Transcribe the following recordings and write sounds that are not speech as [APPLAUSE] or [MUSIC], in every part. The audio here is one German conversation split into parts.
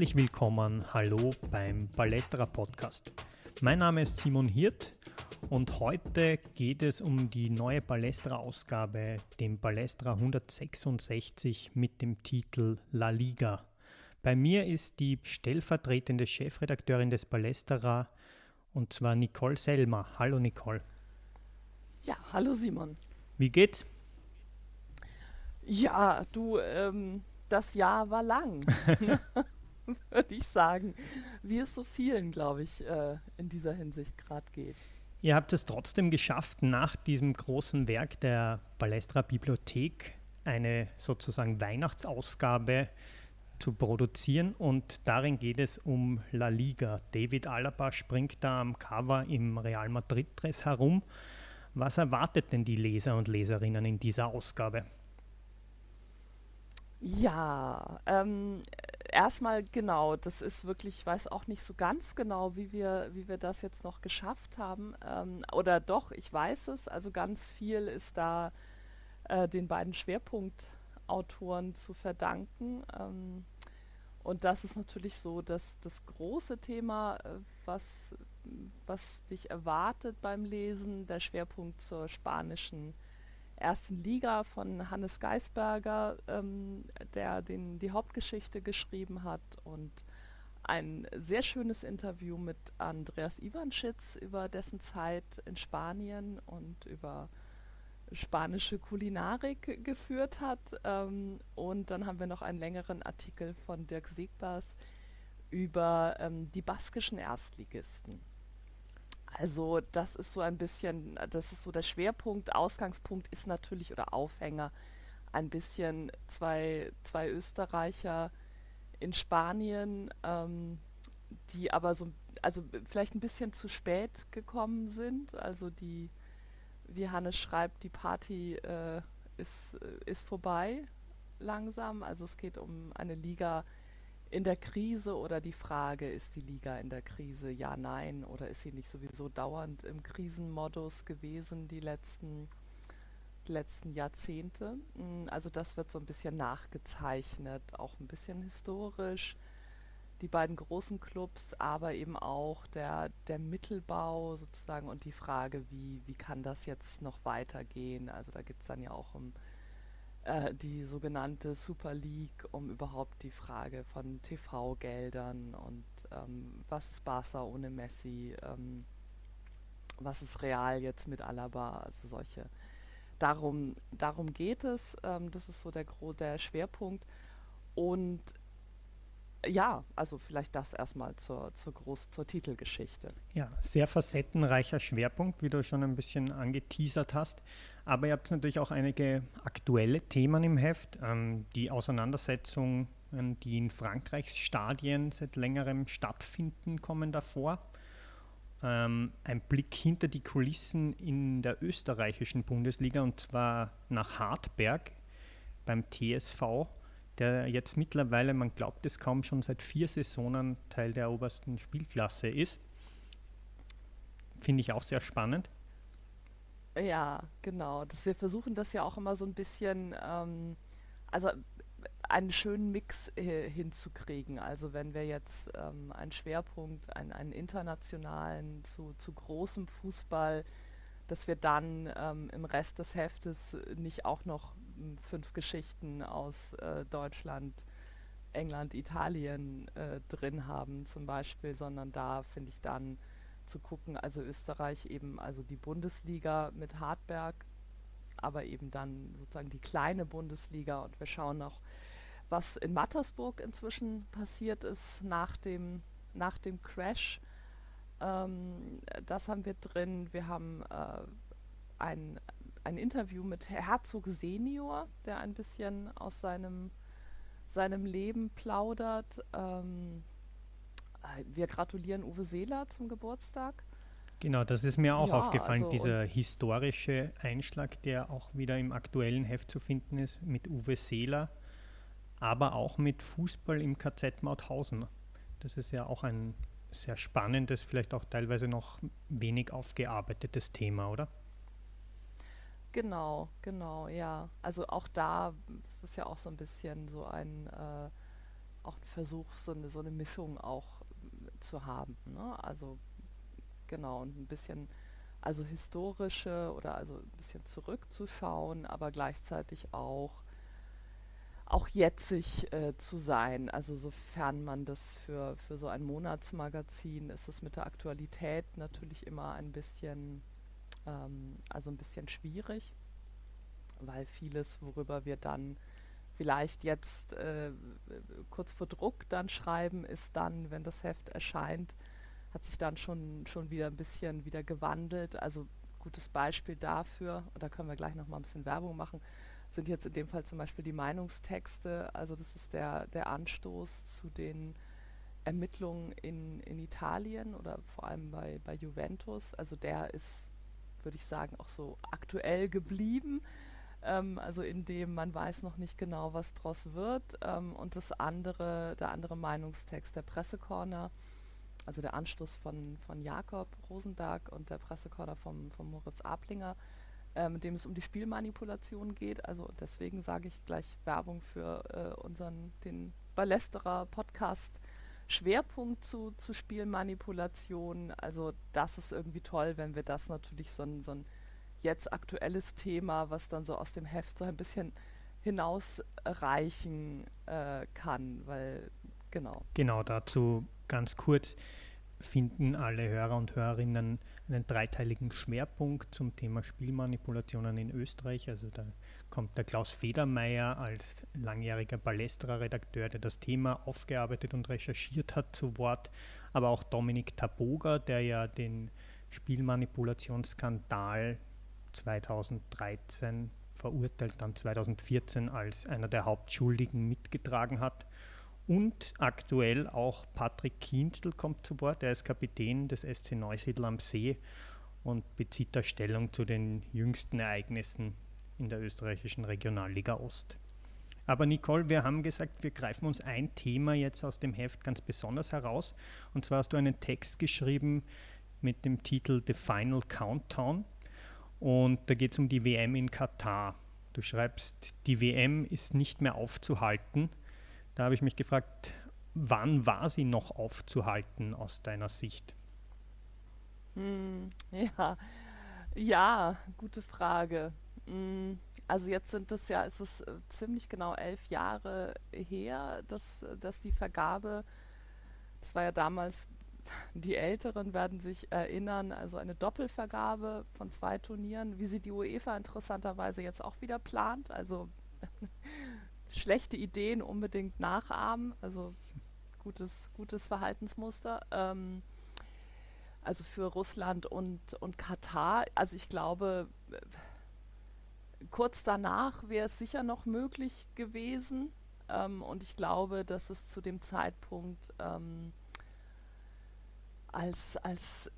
Herzlich willkommen, hallo beim Ballesterer Podcast. Mein Name ist Simon Hirt und heute geht es um die neue Ballesterer-Ausgabe, dem Ballesterer 166 mit dem Titel La Liga. Bei mir ist die stellvertretende Chefredakteurin des Ballesterer und zwar Nicole Selmer. Hallo Nicole. Ja, hallo Simon. Wie geht's? Ja, du, ähm, das Jahr war lang. [LAUGHS] [LAUGHS] würde ich sagen, wie es so vielen, glaube ich, äh, in dieser Hinsicht gerade geht. Ihr habt es trotzdem geschafft, nach diesem großen Werk der Balestra Bibliothek eine sozusagen Weihnachtsausgabe zu produzieren und darin geht es um La Liga. David Alaba springt da am Cover im Real Madrid-Dress herum. Was erwartet denn die Leser und Leserinnen in dieser Ausgabe? Ja, ähm, erstmal genau, das ist wirklich, ich weiß auch nicht so ganz genau, wie wir, wie wir das jetzt noch geschafft haben. Ähm, oder doch, ich weiß es. Also ganz viel ist da äh, den beiden Schwerpunktautoren zu verdanken. Ähm, und das ist natürlich so, dass das große Thema, äh, was, was dich erwartet beim Lesen, der Schwerpunkt zur spanischen ersten Liga von Hannes Geisberger, ähm, der den, die Hauptgeschichte geschrieben hat und ein sehr schönes Interview mit Andreas Ivanschitz über dessen Zeit in Spanien und über spanische Kulinarik geführt hat. Ähm, und dann haben wir noch einen längeren Artikel von Dirk Siegbers über ähm, die baskischen Erstligisten. Also das ist so ein bisschen, das ist so der Schwerpunkt. Ausgangspunkt ist natürlich oder Aufhänger ein bisschen zwei, zwei Österreicher in Spanien, ähm, die aber so, also vielleicht ein bisschen zu spät gekommen sind. Also die, wie Hannes schreibt, die Party äh, ist, ist vorbei langsam. Also es geht um eine Liga, in der Krise oder die Frage, ist die Liga in der Krise? Ja, nein. Oder ist sie nicht sowieso dauernd im Krisenmodus gewesen die letzten, die letzten Jahrzehnte? Hm, also das wird so ein bisschen nachgezeichnet, auch ein bisschen historisch. Die beiden großen Clubs, aber eben auch der, der Mittelbau sozusagen und die Frage, wie, wie kann das jetzt noch weitergehen? Also da geht es dann ja auch um äh, die sogenannte Super League, um überhaupt die Frage von TV-Geldern und ähm, was ist Barca ohne Messi, ähm, was ist Real jetzt mit Alaba, also solche. Darum, darum geht es, ähm, das ist so der, der Schwerpunkt. Und ja, also vielleicht das erstmal zur, zur, Groß-, zur Titelgeschichte. Ja, sehr facettenreicher Schwerpunkt, wie du schon ein bisschen angeteasert hast. Aber ihr habt natürlich auch einige aktuelle Themen im Heft. Ähm, die Auseinandersetzungen, die in Frankreichs Stadien seit längerem stattfinden, kommen davor. Ähm, ein Blick hinter die Kulissen in der österreichischen Bundesliga und zwar nach Hartberg beim TSV der jetzt mittlerweile, man glaubt es kaum, schon seit vier Saisonen Teil der obersten Spielklasse ist. Finde ich auch sehr spannend. Ja, genau. Das, wir versuchen das ja auch immer so ein bisschen, ähm, also einen schönen Mix äh, hinzukriegen. Also wenn wir jetzt ähm, einen Schwerpunkt, einen, einen internationalen zu, zu großem Fußball, dass wir dann ähm, im Rest des Heftes nicht auch noch fünf Geschichten aus äh, Deutschland, England, Italien äh, drin haben zum Beispiel, sondern da finde ich dann zu gucken, also Österreich eben, also die Bundesliga mit Hartberg, aber eben dann sozusagen die kleine Bundesliga und wir schauen noch, was in Mattersburg inzwischen passiert ist nach dem, nach dem Crash. Ähm, das haben wir drin. Wir haben äh, ein ein Interview mit Herzog Senior, der ein bisschen aus seinem, seinem Leben plaudert. Ähm, äh, wir gratulieren Uwe Seeler zum Geburtstag. Genau, das ist mir auch ja, aufgefallen, also dieser historische Einschlag, der auch wieder im aktuellen Heft zu finden ist, mit Uwe Seeler, aber auch mit Fußball im KZ Mauthausen. Das ist ja auch ein sehr spannendes, vielleicht auch teilweise noch wenig aufgearbeitetes Thema, oder? Genau, genau, ja. Also auch da ist es ja auch so ein bisschen so ein, äh, auch ein Versuch, so eine, so eine Mischung auch zu haben. Ne? Also genau, und ein bisschen, also historische oder also ein bisschen zurückzuschauen, aber gleichzeitig auch auch jetzig äh, zu sein. Also sofern man das für, für so ein Monatsmagazin ist es mit der Aktualität natürlich immer ein bisschen, ähm, also ein bisschen schwierig, weil vieles, worüber wir dann vielleicht jetzt äh, kurz vor Druck dann schreiben, ist dann, wenn das Heft erscheint, hat sich dann schon, schon wieder ein bisschen wieder gewandelt. Also gutes Beispiel dafür, und da können wir gleich nochmal ein bisschen Werbung machen, sind jetzt in dem Fall zum Beispiel die Meinungstexte. Also das ist der, der Anstoß zu den Ermittlungen in, in Italien oder vor allem bei, bei Juventus. Also der ist, würde ich sagen, auch so aktuell geblieben. Ähm, also in dem man weiß noch nicht genau, was draus wird. Ähm, und das andere, der andere Meinungstext, der Pressecorner, also der Anstoß von, von Jakob Rosenberg und der Pressecorner vom, vom Moritz Ablinger, äh, mit dem es um die Spielmanipulation geht. Also deswegen sage ich gleich Werbung für äh, unseren, den Ballesterer Podcast. Schwerpunkt zu, zu Spielmanipulation. Also das ist irgendwie toll, wenn wir das natürlich so ein, so ein jetzt aktuelles Thema, was dann so aus dem Heft so ein bisschen hinausreichen äh, kann, weil genau. Genau, dazu ganz kurz finden alle Hörer und Hörerinnen einen dreiteiligen Schwerpunkt zum Thema Spielmanipulationen in Österreich. Also da kommt der Klaus Federmeier als langjähriger Ballesterer-Redakteur, der das Thema aufgearbeitet und recherchiert hat, zu Wort. Aber auch Dominik Taboga, der ja den Spielmanipulationsskandal 2013 verurteilt, dann 2014 als einer der Hauptschuldigen mitgetragen hat. Und aktuell auch Patrick Kienzel kommt zu Wort. Er ist Kapitän des SC Neusiedl am See und bezieht da Stellung zu den jüngsten Ereignissen in der österreichischen Regionalliga Ost. Aber Nicole, wir haben gesagt, wir greifen uns ein Thema jetzt aus dem Heft ganz besonders heraus. Und zwar hast du einen Text geschrieben mit dem Titel The Final Countdown. Und da geht es um die WM in Katar. Du schreibst, die WM ist nicht mehr aufzuhalten. Da habe ich mich gefragt, wann war sie noch aufzuhalten aus deiner Sicht? Hm, [LAUGHS] ja, ja, gute Frage. Hm, also jetzt sind es ja, es ist äh, ziemlich genau elf Jahre her, dass, dass die Vergabe, das war ja damals, [LAUGHS] die Älteren werden sich erinnern, also eine Doppelvergabe von zwei Turnieren, wie sie die UEFA interessanterweise jetzt auch wieder plant. Also [LAUGHS] schlechte Ideen unbedingt nachahmen. Also gutes, gutes Verhaltensmuster. Ähm, also für Russland und, und Katar. Also ich glaube, kurz danach wäre es sicher noch möglich gewesen. Ähm, und ich glaube, dass es zu dem Zeitpunkt ähm, als, als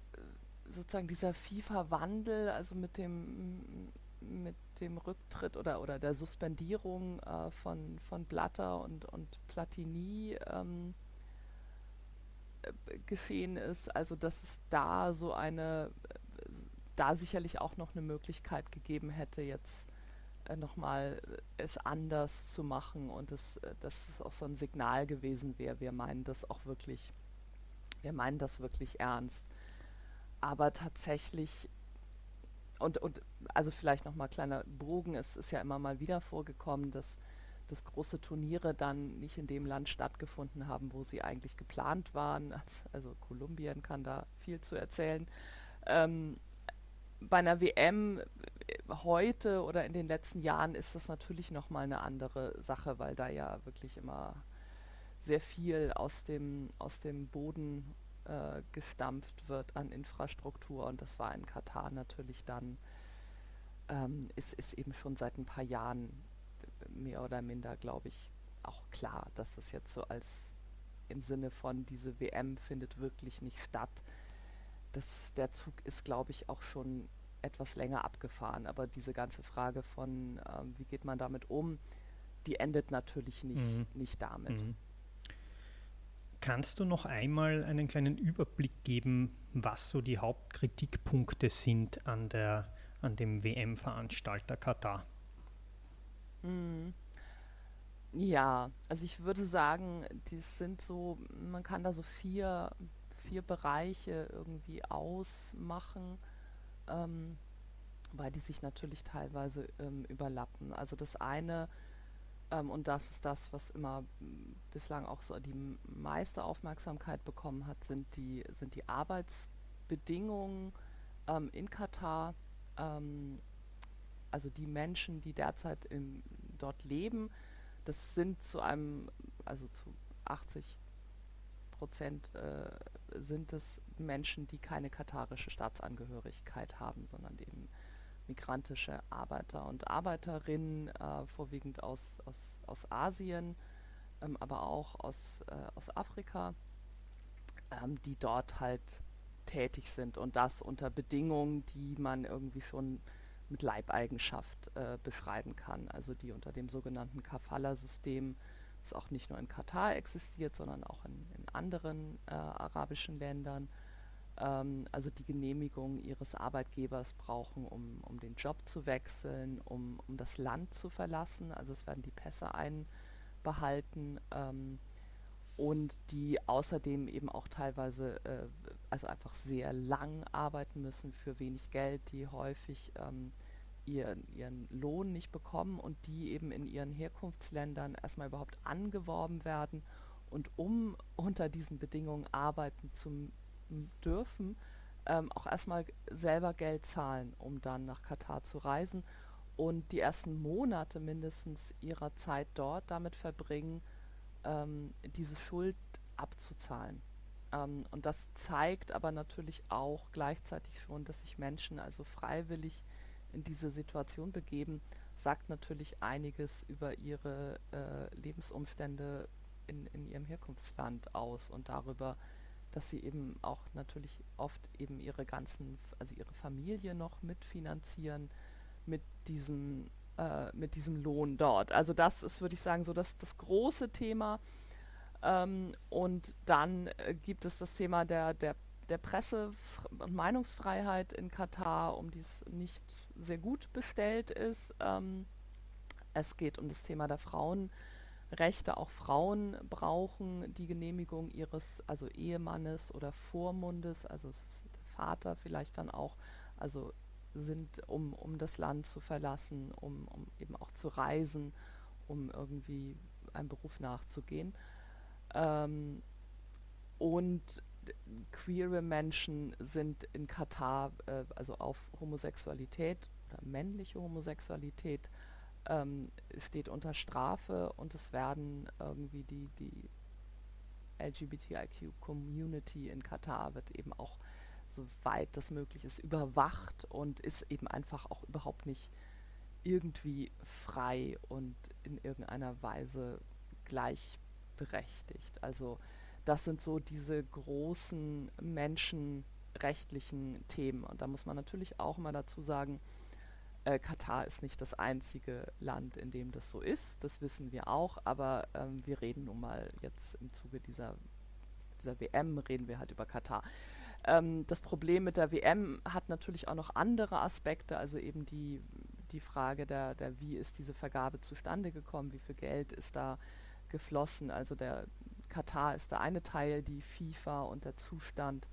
sozusagen dieser FIFA-Wandel, also mit dem mit dem Rücktritt oder, oder der Suspendierung äh, von, von Blatter und, und Platini ähm, äh, geschehen ist. Also dass es da so eine, äh, da sicherlich auch noch eine Möglichkeit gegeben hätte, jetzt äh, nochmal es anders zu machen und es, äh, dass es auch so ein Signal gewesen wäre. Wir meinen das auch wirklich, wir meinen das wirklich ernst. Aber tatsächlich und, und also vielleicht nochmal kleiner Bogen, es ist ja immer mal wieder vorgekommen, dass, dass große Turniere dann nicht in dem Land stattgefunden haben, wo sie eigentlich geplant waren. [LAUGHS] Also Kolumbien kann da viel zu erzählen. Ähm, bei einer WM äh, heute oder in den letzten Jahren ist das natürlich nochmal eine andere Sache, weil da ja wirklich immer sehr viel aus dem, aus dem Boden äh, gestampft wird an Infrastruktur und das war in Katar natürlich dann, ähm, ist, ist eben schon seit ein paar Jahren mehr oder minder, glaube ich, auch klar, dass es jetzt so als im Sinne von diese WM findet wirklich nicht statt. Das, der Zug ist, glaube ich, auch schon etwas länger abgefahren, aber diese ganze Frage von, ähm, wie geht man damit um, die endet natürlich nicht, mhm. nicht damit. Mhm. Kannst du noch einmal einen kleinen Überblick geben, was so die Hauptkritikpunkte sind an, der, an dem WM-Veranstalter Katar? Mhm. Ja, also ich würde sagen, die sind so, man kann da so vier, vier Bereiche irgendwie ausmachen, ähm, weil die sich natürlich teilweise ähm, überlappen. Also das eine, ähm, und das ist das, was immer m, bislang auch so die meiste Aufmerksamkeit bekommen hat, sind die, sind die Arbeitsbedingungen ähm, in Katar. Ähm, also die Menschen, die derzeit im, dort leben, das sind zu einem, also zu 80 Prozent äh, sind es Menschen, die keine katarische Staatsangehörigkeit haben, sondern eben migrantische Arbeiter und Arbeiterinnen, äh, vorwiegend aus, aus, aus Asien, ähm, aber auch aus, äh, aus Afrika, ähm, die dort halt tätig sind und das unter Bedingungen, die man irgendwie schon mit Leibeigenschaft äh, beschreiben kann, also die unter dem sogenannten Kafala-System, das auch nicht nur in Katar existiert, sondern auch in, in anderen äh, arabischen Ländern, ähm, also die Genehmigung ihres Arbeitgebers brauchen, um, um den Job zu wechseln, um, um das Land zu verlassen. Also es werden die Pässe einbehalten ähm, und die außerdem eben auch teilweise äh, also einfach sehr lang arbeiten müssen für wenig Geld, die häufig ähm, ihren, ihren Lohn nicht bekommen und die eben in ihren Herkunftsländern erstmal überhaupt angeworben werden. Und um unter diesen Bedingungen arbeiten zu dürfen, ähm, auch erstmal selber Geld zahlen, um dann nach Katar zu reisen und die ersten Monate mindestens ihrer Zeit dort damit verbringen, ähm, diese Schuld abzuzahlen. Ähm, und das zeigt aber natürlich auch gleichzeitig schon, dass sich Menschen also freiwillig in diese Situation begeben, sagt natürlich einiges über ihre äh, Lebensumstände in, in ihrem Herkunftsland aus und darüber, dass sie eben auch natürlich oft eben ihre ganzen, also ihre Familie noch mitfinanzieren mit diesem, äh, mit diesem Lohn dort. Also das ist, würde ich sagen, so das, das große Thema. Ähm, und dann äh, gibt es das Thema der, der, der Presse- und Meinungsfreiheit in Katar, um die es nicht sehr gut bestellt ist. Ähm, es geht um das Thema der Frauenrechte. Auch Frauen brauchen die Genehmigung ihres, also Ehemannes oder Vormundes, also Vater vielleicht dann auch, also sind, um, um das Land zu verlassen, um, um eben auch zu reisen, um irgendwie einem Beruf nachzugehen. Ähm, und queere Menschen sind in Katar, äh, also auf Homosexualität oder männliche Homosexualität, ähm, steht unter Strafe und es werden irgendwie die, die LGBTIQ-Community in Katar wird eben auch, soweit das möglich ist, überwacht und ist eben einfach auch überhaupt nicht irgendwie frei und in irgendeiner Weise gleichberechtigt. Also das sind so diese großen menschenrechtlichen Themen. Und da muss man natürlich auch mal dazu sagen, äh, Katar ist nicht das einzige Land, in dem das so ist. Das wissen wir auch. Aber ähm, wir reden nun mal jetzt im Zuge dieser, dieser WM, reden wir halt über Katar. Ähm, das Problem mit der WM hat natürlich auch noch andere Aspekte, also eben die, die Frage der, der, wie ist diese Vergabe zustande gekommen, wie viel Geld ist da geflossen. Also der Katar ist der eine Teil, die FIFA und der Zustand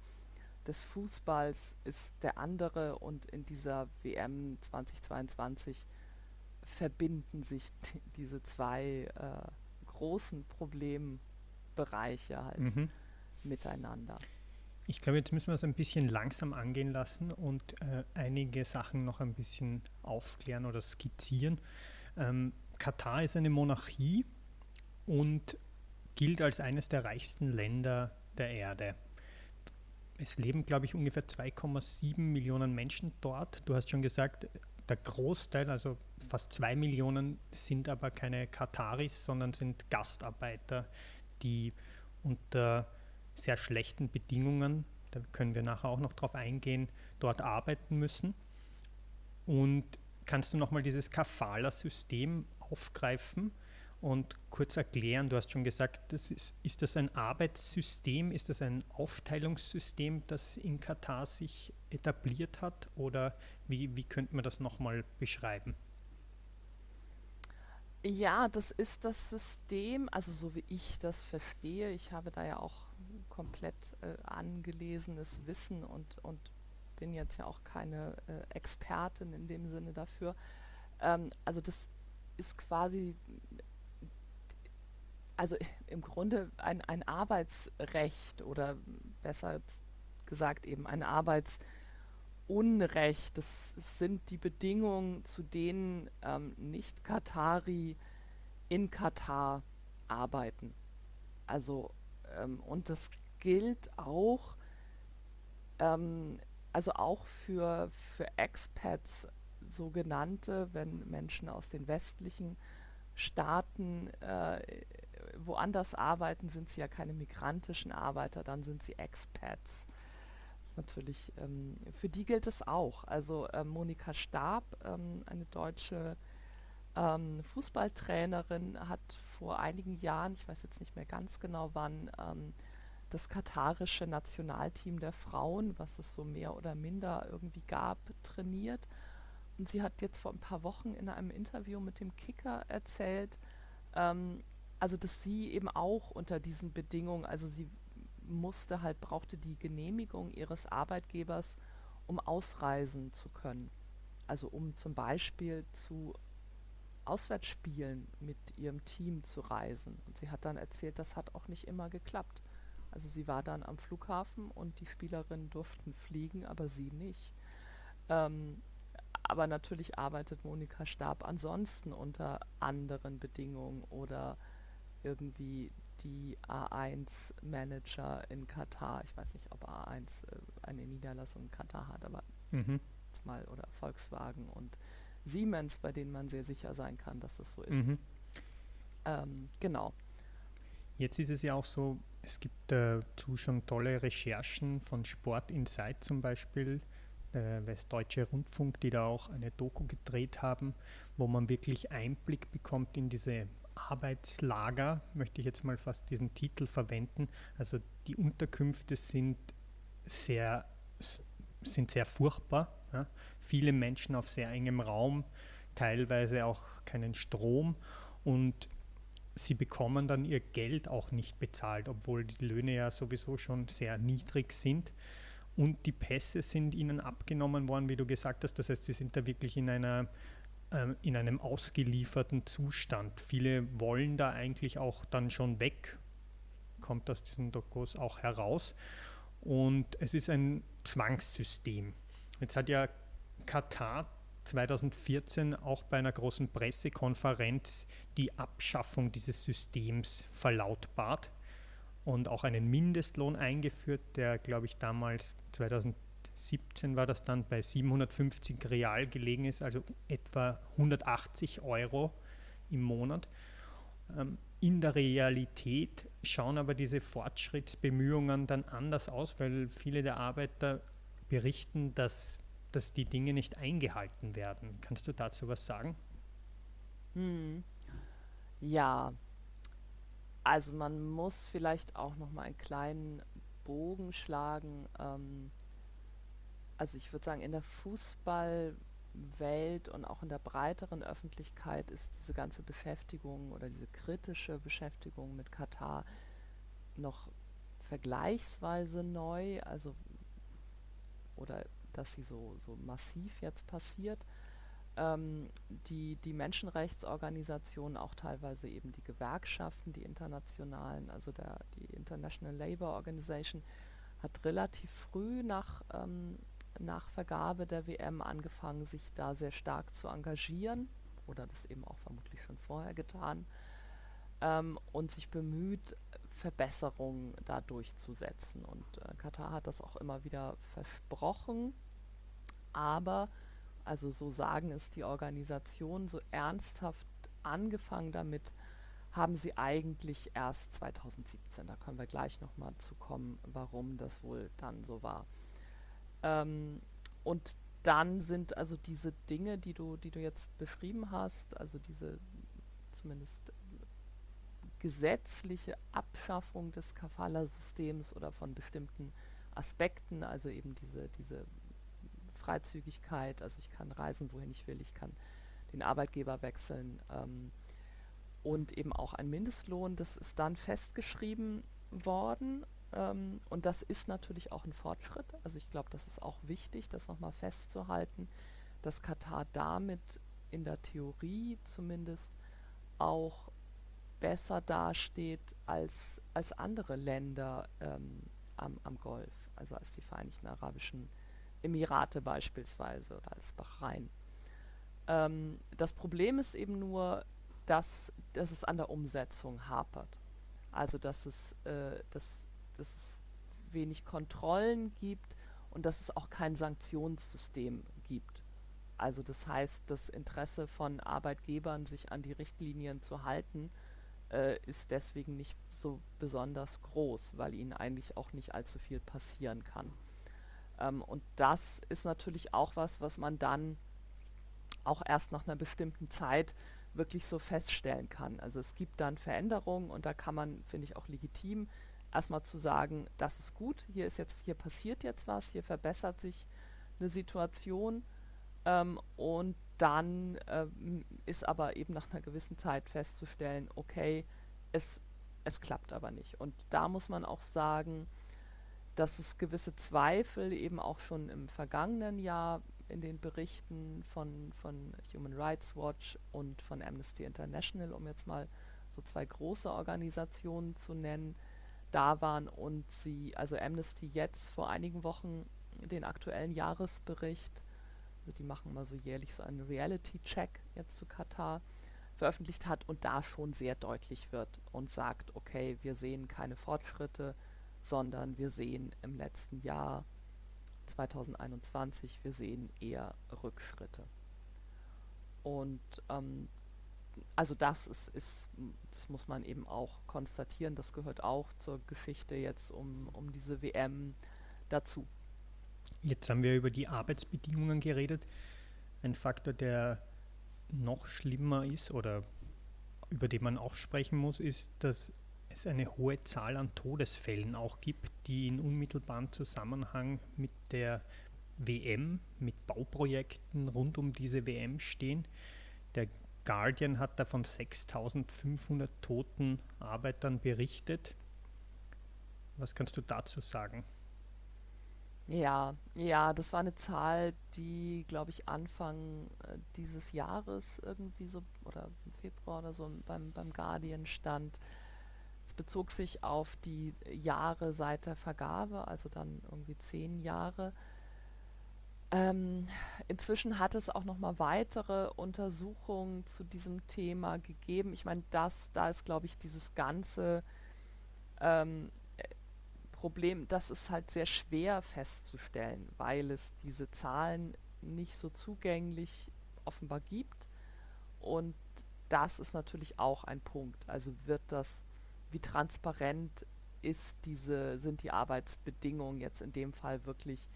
des Fußballs ist der andere und in dieser WM 2022 verbinden sich diese zwei äh, großen Problembereiche halt mhm. miteinander. Ich glaube, jetzt müssen wir es ein bisschen langsam angehen lassen und äh, einige Sachen noch ein bisschen aufklären oder skizzieren. Ähm, Katar ist eine Monarchie und gilt als eines der reichsten Länder der Erde. Es leben, glaube ich, ungefähr 2,7 Millionen Menschen dort. Du hast schon gesagt, der Großteil, also fast zwei Millionen, sind aber keine Kataris, sondern sind Gastarbeiter, die unter sehr schlechten Bedingungen, da können wir nachher auch noch drauf eingehen, dort arbeiten müssen. Und kannst du nochmal dieses Kafala-System aufgreifen? Und kurz erklären. Du hast schon gesagt, das ist, ist das ein Arbeitssystem, ist das ein Aufteilungssystem, das in Katar sich etabliert hat oder wie, wie könnte man das nochmal beschreiben? Ja, das ist das System, also so wie ich das verstehe. Ich habe da ja auch komplett äh, angelesenes Wissen und, und bin jetzt ja auch keine äh, Expertin in dem Sinne dafür. Ähm, also das ist quasi, also [LAUGHS] im Grunde ein, ein Arbeitsrecht oder besser gesagt eben ein Arbeitsrecht Unrecht. Das sind die Bedingungen, zu denen ähm, Nicht-Katari in Katar arbeiten. Also, ähm, und das gilt auch, ähm, also auch für, für Expats, sogenannte, wenn Menschen aus den westlichen Staaten äh, woanders arbeiten, sind sie ja keine migrantischen Arbeiter, dann sind sie Expats natürlich, ähm, für die gilt es auch. Also äh, Monika Stab, ähm, eine deutsche ähm, Fußballtrainerin, hat vor einigen Jahren, ich weiß jetzt nicht mehr ganz genau wann, ähm, das katarische Nationalteam der Frauen, was es so mehr oder minder irgendwie gab, trainiert. Und sie hat jetzt vor ein paar Wochen in einem Interview mit dem Kicker erzählt, ähm, also dass sie eben auch unter diesen Bedingungen, also sie musste halt, brauchte die Genehmigung ihres Arbeitgebers, um ausreisen zu können. Also um zum Beispiel zu Auswärtsspielen mit ihrem Team zu reisen. Und sie hat dann erzählt, das hat auch nicht immer geklappt. Also sie war dann am Flughafen und die Spielerinnen durften fliegen, aber sie nicht. Ähm, aber natürlich arbeitet Monika Stab ansonsten unter anderen Bedingungen oder irgendwie die A1-Manager in Katar. Ich weiß nicht, ob A1 äh, eine Niederlassung in Katar hat, aber mhm. mal oder Volkswagen und Siemens, bei denen man sehr sicher sein kann, dass das so ist. Mhm. Ähm, genau. Jetzt ist es ja auch so, es gibt dazu schon tolle Recherchen von Sport Insight zum Beispiel, der Westdeutsche Rundfunk, die da auch eine Doku gedreht haben, wo man wirklich Einblick bekommt in diese Arbeitslager, möchte ich jetzt mal fast diesen Titel verwenden. Also die Unterkünfte sind sehr, sind sehr furchtbar. Ja. Viele Menschen auf sehr engem Raum, teilweise auch keinen Strom und sie bekommen dann ihr Geld auch nicht bezahlt, obwohl die Löhne ja sowieso schon sehr niedrig sind. Und die Pässe sind ihnen abgenommen worden, wie du gesagt hast. Das heißt, sie sind da wirklich in einer ähm, in einem ausgelieferten Zustand. Viele wollen da eigentlich auch dann schon weg, kommt aus diesen Dokus auch heraus. Und es ist ein Zwangssystem. Jetzt hat ja Katar 2014 auch bei einer großen Pressekonferenz die Abschaffung dieses Systems verlautbart und auch einen Mindestlohn eingeführt, der, glaube ich, damals 2014 17 war das dann bei 750 Real gelegen ist, also etwa 180 Euro im Monat. Ähm, in der Realität schauen aber diese Fortschrittsbemühungen dann anders aus, weil viele der Arbeiter berichten, dass, dass die Dinge nicht eingehalten werden. Kannst du dazu was sagen? Hm. Ja, also man muss vielleicht auch noch mal einen kleinen Bogen schlagen. Ähm, also ich würde sagen, in der Fußballwelt und auch in der breiteren Öffentlichkeit ist diese ganze Beschäftigung oder diese kritische Beschäftigung mit Katar noch vergleichsweise neu, also oder dass sie so, so massiv jetzt passiert. Ähm, die, die Menschenrechtsorganisationen, auch teilweise eben die Gewerkschaften, die internationalen, also der, die International Labour Organization, hat relativ früh nach ähm, nach Vergabe der WM angefangen, sich da sehr stark zu engagieren oder das eben auch vermutlich schon vorher getan ähm, und sich bemüht, Verbesserungen da durchzusetzen. Und äh, Katar hat das auch immer wieder versprochen, aber, also so sagen es die Organisationen, so ernsthaft angefangen damit haben sie eigentlich erst 2017. Da können wir gleich nochmal zu kommen, warum das wohl dann so war. Ähm, und dann sind also diese Dinge, die du, die du jetzt beschrieben hast, also diese zumindest gesetzliche Abschaffung des Kafala-Systems oder von bestimmten Aspekten, also eben diese, diese Freizügigkeit, also ich kann reisen, wohin ich will, ich kann den Arbeitgeber wechseln, ähm, und eben auch ein Mindestlohn. Das ist dann festgeschrieben worden ähm, und das ist natürlich auch ein Fortschritt. Also ich glaube, das ist auch wichtig, das nochmal festzuhalten, dass Katar damit in der Theorie zumindest auch besser dasteht als, als andere Länder ähm, am, am Golf, also als die Vereinigten Arabischen Emirate beispielsweise oder als Bahrain. Ähm, das Problem ist eben nur, dass, dass es an der Umsetzung hapert. Also dass es, äh, dass, dass es wenig Kontrollen gibt und dass es auch kein Sanktionssystem gibt. Also das heißt, das Interesse von Arbeitgebern, sich an die Richtlinien zu halten, äh, ist deswegen nicht so besonders groß, weil ihnen eigentlich auch nicht allzu viel passieren kann. Ähm, und das ist natürlich auch was, was man dann auch erst nach einer bestimmten Zeit wirklich so feststellen kann. Also es gibt dann Veränderungen und da kann man, finde ich, auch legitim erstmal zu sagen, das ist gut, hier ist jetzt, hier passiert jetzt was, hier verbessert sich eine Situation ähm, und dann ähm, ist aber eben nach einer gewissen Zeit festzustellen, okay, es, es klappt aber nicht. Und da muss man auch sagen, dass es gewisse Zweifel eben auch schon im vergangenen Jahr in den Berichten von, von Human Rights Watch und von Amnesty International, um jetzt mal so zwei große Organisationen zu nennen, da waren und sie, also Amnesty jetzt vor einigen Wochen den aktuellen Jahresbericht, also die machen mal so jährlich so einen Reality-Check jetzt zu Katar, veröffentlicht hat und da schon sehr deutlich wird und sagt, okay, wir sehen keine Fortschritte, sondern wir sehen im letzten Jahr 2021, wir sehen eher Rückschritte. Und ähm, also das ist, ist, das muss man eben auch konstatieren, das gehört auch zur Geschichte jetzt um, um diese WM dazu. Jetzt haben wir über die Arbeitsbedingungen geredet. Ein Faktor, der noch schlimmer ist oder über den man auch sprechen muss, ist, dass es eine hohe Zahl an Todesfällen auch gibt, die in unmittelbarem Zusammenhang mit der WM, mit Bauprojekten rund um diese WM stehen. Der Guardian hat da von 6500 toten Arbeitern berichtet. Was kannst du dazu sagen? Ja, ja, das war eine Zahl, die, glaube ich, Anfang äh, dieses Jahres irgendwie so, oder im Februar oder so beim, beim Guardian stand. Es bezog sich auf die Jahre seit der Vergabe, also dann irgendwie zehn Jahre. Ähm, inzwischen hat es auch noch mal weitere Untersuchungen zu diesem Thema gegeben. Ich meine, das, da ist, glaube ich, dieses ganze ähm, Problem, das ist halt sehr schwer festzustellen, weil es diese Zahlen nicht so zugänglich offenbar gibt. Und das ist natürlich auch ein Punkt. Also wird das wie transparent ist diese, sind die Arbeitsbedingungen jetzt in dem Fall wirklich,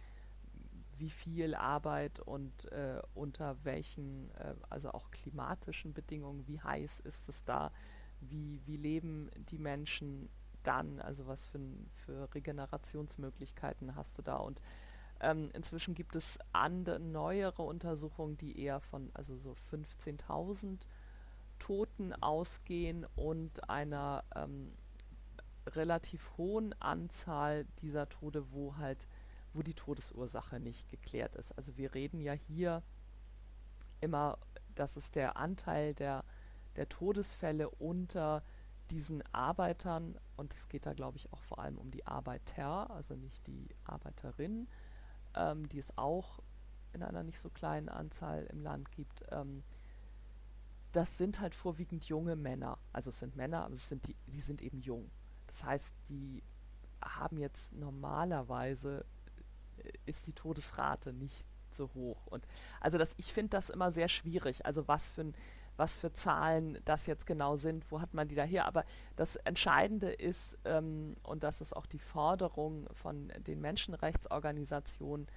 wie viel Arbeit und äh, unter welchen, äh, also auch klimatischen Bedingungen, wie heiß ist es da, wie, wie leben die Menschen dann, also was für, für Regenerationsmöglichkeiten hast du da? Und ähm, inzwischen gibt es andere, neuere Untersuchungen, die eher von, also so 15.000 Toten ausgehen und einer ähm, relativ hohen Anzahl dieser Tode, wo halt, wo die Todesursache nicht geklärt ist. Also wir reden ja hier immer, das ist der Anteil der, der Todesfälle unter diesen Arbeitern, und es geht da, glaube ich, auch vor allem um die Arbeiter, also nicht die Arbeiterinnen, ähm, die es auch in einer nicht so kleinen Anzahl im Land gibt, ähm, das sind halt vorwiegend junge Männer. Also es sind Männer, aber es sind die, die sind eben jung. Das heißt, die haben jetzt normalerweise ist die Todesrate nicht so hoch. Und also das, ich finde das immer sehr schwierig. Also was für was für Zahlen das jetzt genau sind, wo hat man die daher. Aber das Entscheidende ist, ähm, und das ist auch die Forderung von den Menschenrechtsorganisationen,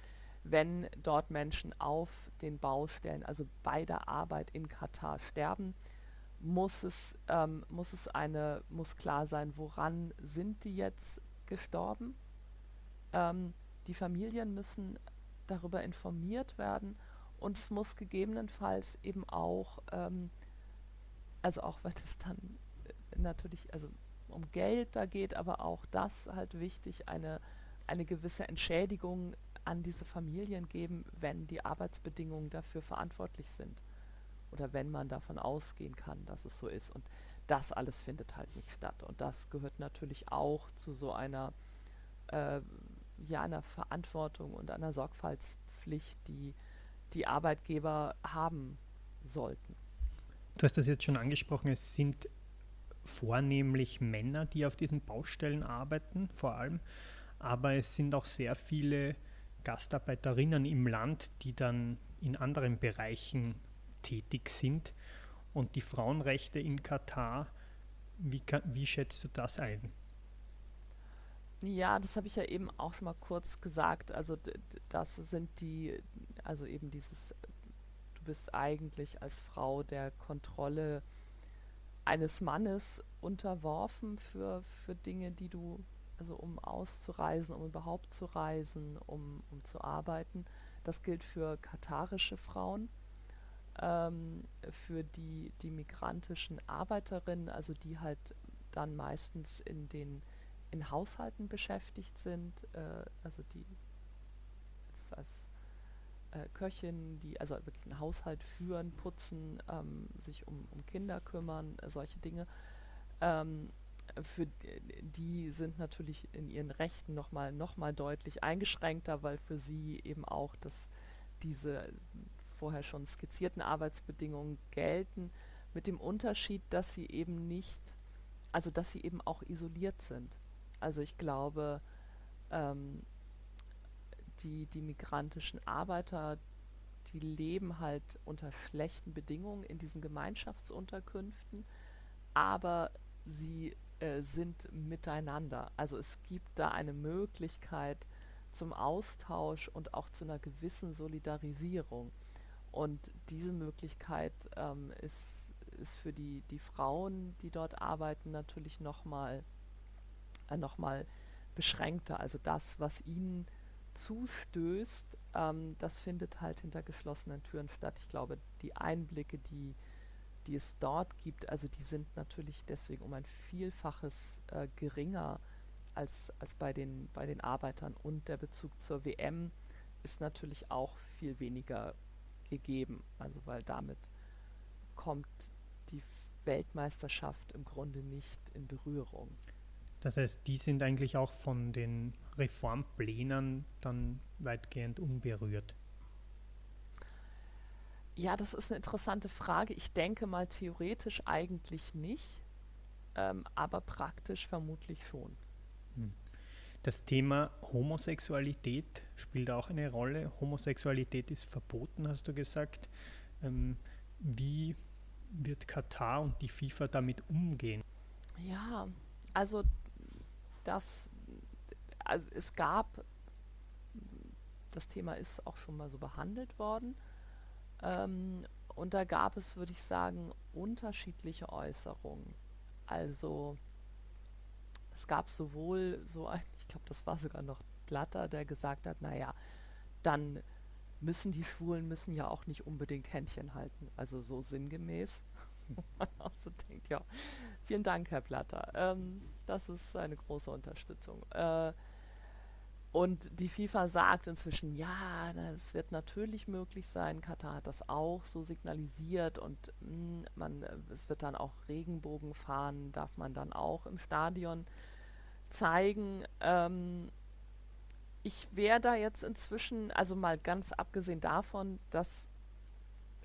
wenn dort Menschen auf den Baustellen, also bei der Arbeit in Katar sterben, muss es, ähm, muss es eine, muss klar sein, woran sind die jetzt gestorben. Ähm, die Familien müssen darüber informiert werden und es muss gegebenenfalls eben auch ähm, also auch wenn es dann äh, natürlich, also um Geld da geht, aber auch das halt wichtig, eine, eine gewisse Entschädigung an diese Familien geben, wenn die Arbeitsbedingungen dafür verantwortlich sind. Oder wenn man davon ausgehen kann, dass es so ist. Und das alles findet halt nicht statt. Und das gehört natürlich auch zu so einer, äh, ja, einer Verantwortung und einer Sorgfaltspflicht, die die Arbeitgeber haben sollten. Du hast das jetzt schon angesprochen, es sind vornehmlich Männer, die auf diesen Baustellen arbeiten, vor allem, aber es sind auch sehr viele Gastarbeiterinnen im Land, die dann in anderen Bereichen tätig sind. Und die Frauenrechte in Katar, wie, wie schätzt du das ein? Ja, das habe ich ja eben auch schon mal kurz gesagt. Also das sind die, also eben dieses, du bist eigentlich als Frau der Kontrolle eines Mannes unterworfen für, für Dinge, die du, also um auszureisen, um überhaupt zu reisen, um, um zu arbeiten. Das gilt für katarische Frauen, ähm, für die, die migrantischen Arbeiterinnen, also die halt dann meistens in den in Haushalten beschäftigt sind, äh, also die als äh, Köchin, die also wirklich einen Haushalt führen, putzen, ähm, sich um, um, Kinder kümmern, äh, solche Dinge. Ähm, für die sind natürlich in ihren Rechten nochmal noch mal deutlich eingeschränkter, weil für sie eben auch das, diese vorher schon skizzierten Arbeitsbedingungen gelten, mit dem Unterschied, dass sie eben nicht, also dass sie eben auch isoliert sind. Also ich glaube, ähm, die, die migrantischen Arbeiter, die leben halt unter schlechten Bedingungen in diesen Gemeinschaftsunterkünften, aber sie äh, sind miteinander. Also es gibt da eine Möglichkeit zum Austausch und auch zu einer gewissen Solidarisierung. Und diese Möglichkeit ähm, ist, ist für die, die Frauen, die dort arbeiten, natürlich nochmal äh, noch beschränkter. Also das, was ihnen zustößt, ähm, das findet halt hinter geschlossenen Türen statt. Ich glaube, die Einblicke, die, die es dort gibt, also die sind natürlich deswegen um ein Vielfaches äh, geringer als, als bei, den, bei den Arbeitern. Und der Bezug zur WM ist natürlich auch viel weniger gegeben. Also weil damit kommt die Weltmeisterschaft im Grunde nicht in Berührung. Das heißt, die sind eigentlich auch von den Reformplänen dann weitgehend unberührt. Ja, das ist eine interessante Frage. Ich denke mal theoretisch eigentlich nicht, ähm, aber praktisch vermutlich schon. Hm. Das Thema Homosexualität spielt auch eine Rolle. Homosexualität ist verboten, hast du gesagt. Ähm, wie wird Katar und die FIFA damit umgehen? Ja, also das, also es gab, das Thema ist auch schon mal so behandelt worden, ähm, und da gab es, würde ich sagen, unterschiedliche Äußerungen. Also es gab sowohl so ein, [LAUGHS] ich glaube, das war sogar noch Blatter, der gesagt hat, naja, dann müssen die Schwulen müssen ja auch nicht unbedingt Händchen halten. Also so sinngemäß. [LAUGHS] Man auch so denkt, ja, vielen Dank, Herr Blatter. Ähm, das ist eine große Unterstützung. Äh, und die FIFA sagt inzwischen, ja, es wird natürlich möglich sein. Katar hat das auch so signalisiert und mh, hm, man, es wird dann auch Regenbogen fahren, darf man dann auch im Stadion zeigen. Ähm, ich wäre da jetzt inzwischen, also mal ganz abgesehen davon, dass,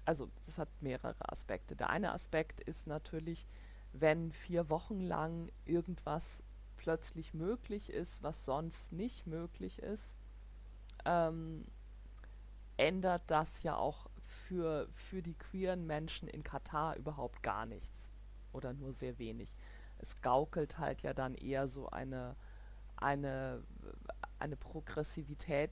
also das hat mehrere Aspekte. Der eine Aspekt ist natürlich, wenn vier Wochen lang irgendwas plötzlich möglich ist, was sonst nicht möglich ist, ähm, ändert das ja auch für, für die queeren Menschen in Katar überhaupt gar nichts oder nur sehr wenig. Es gaukelt halt ja dann eher so eine, eine, eine Progressivität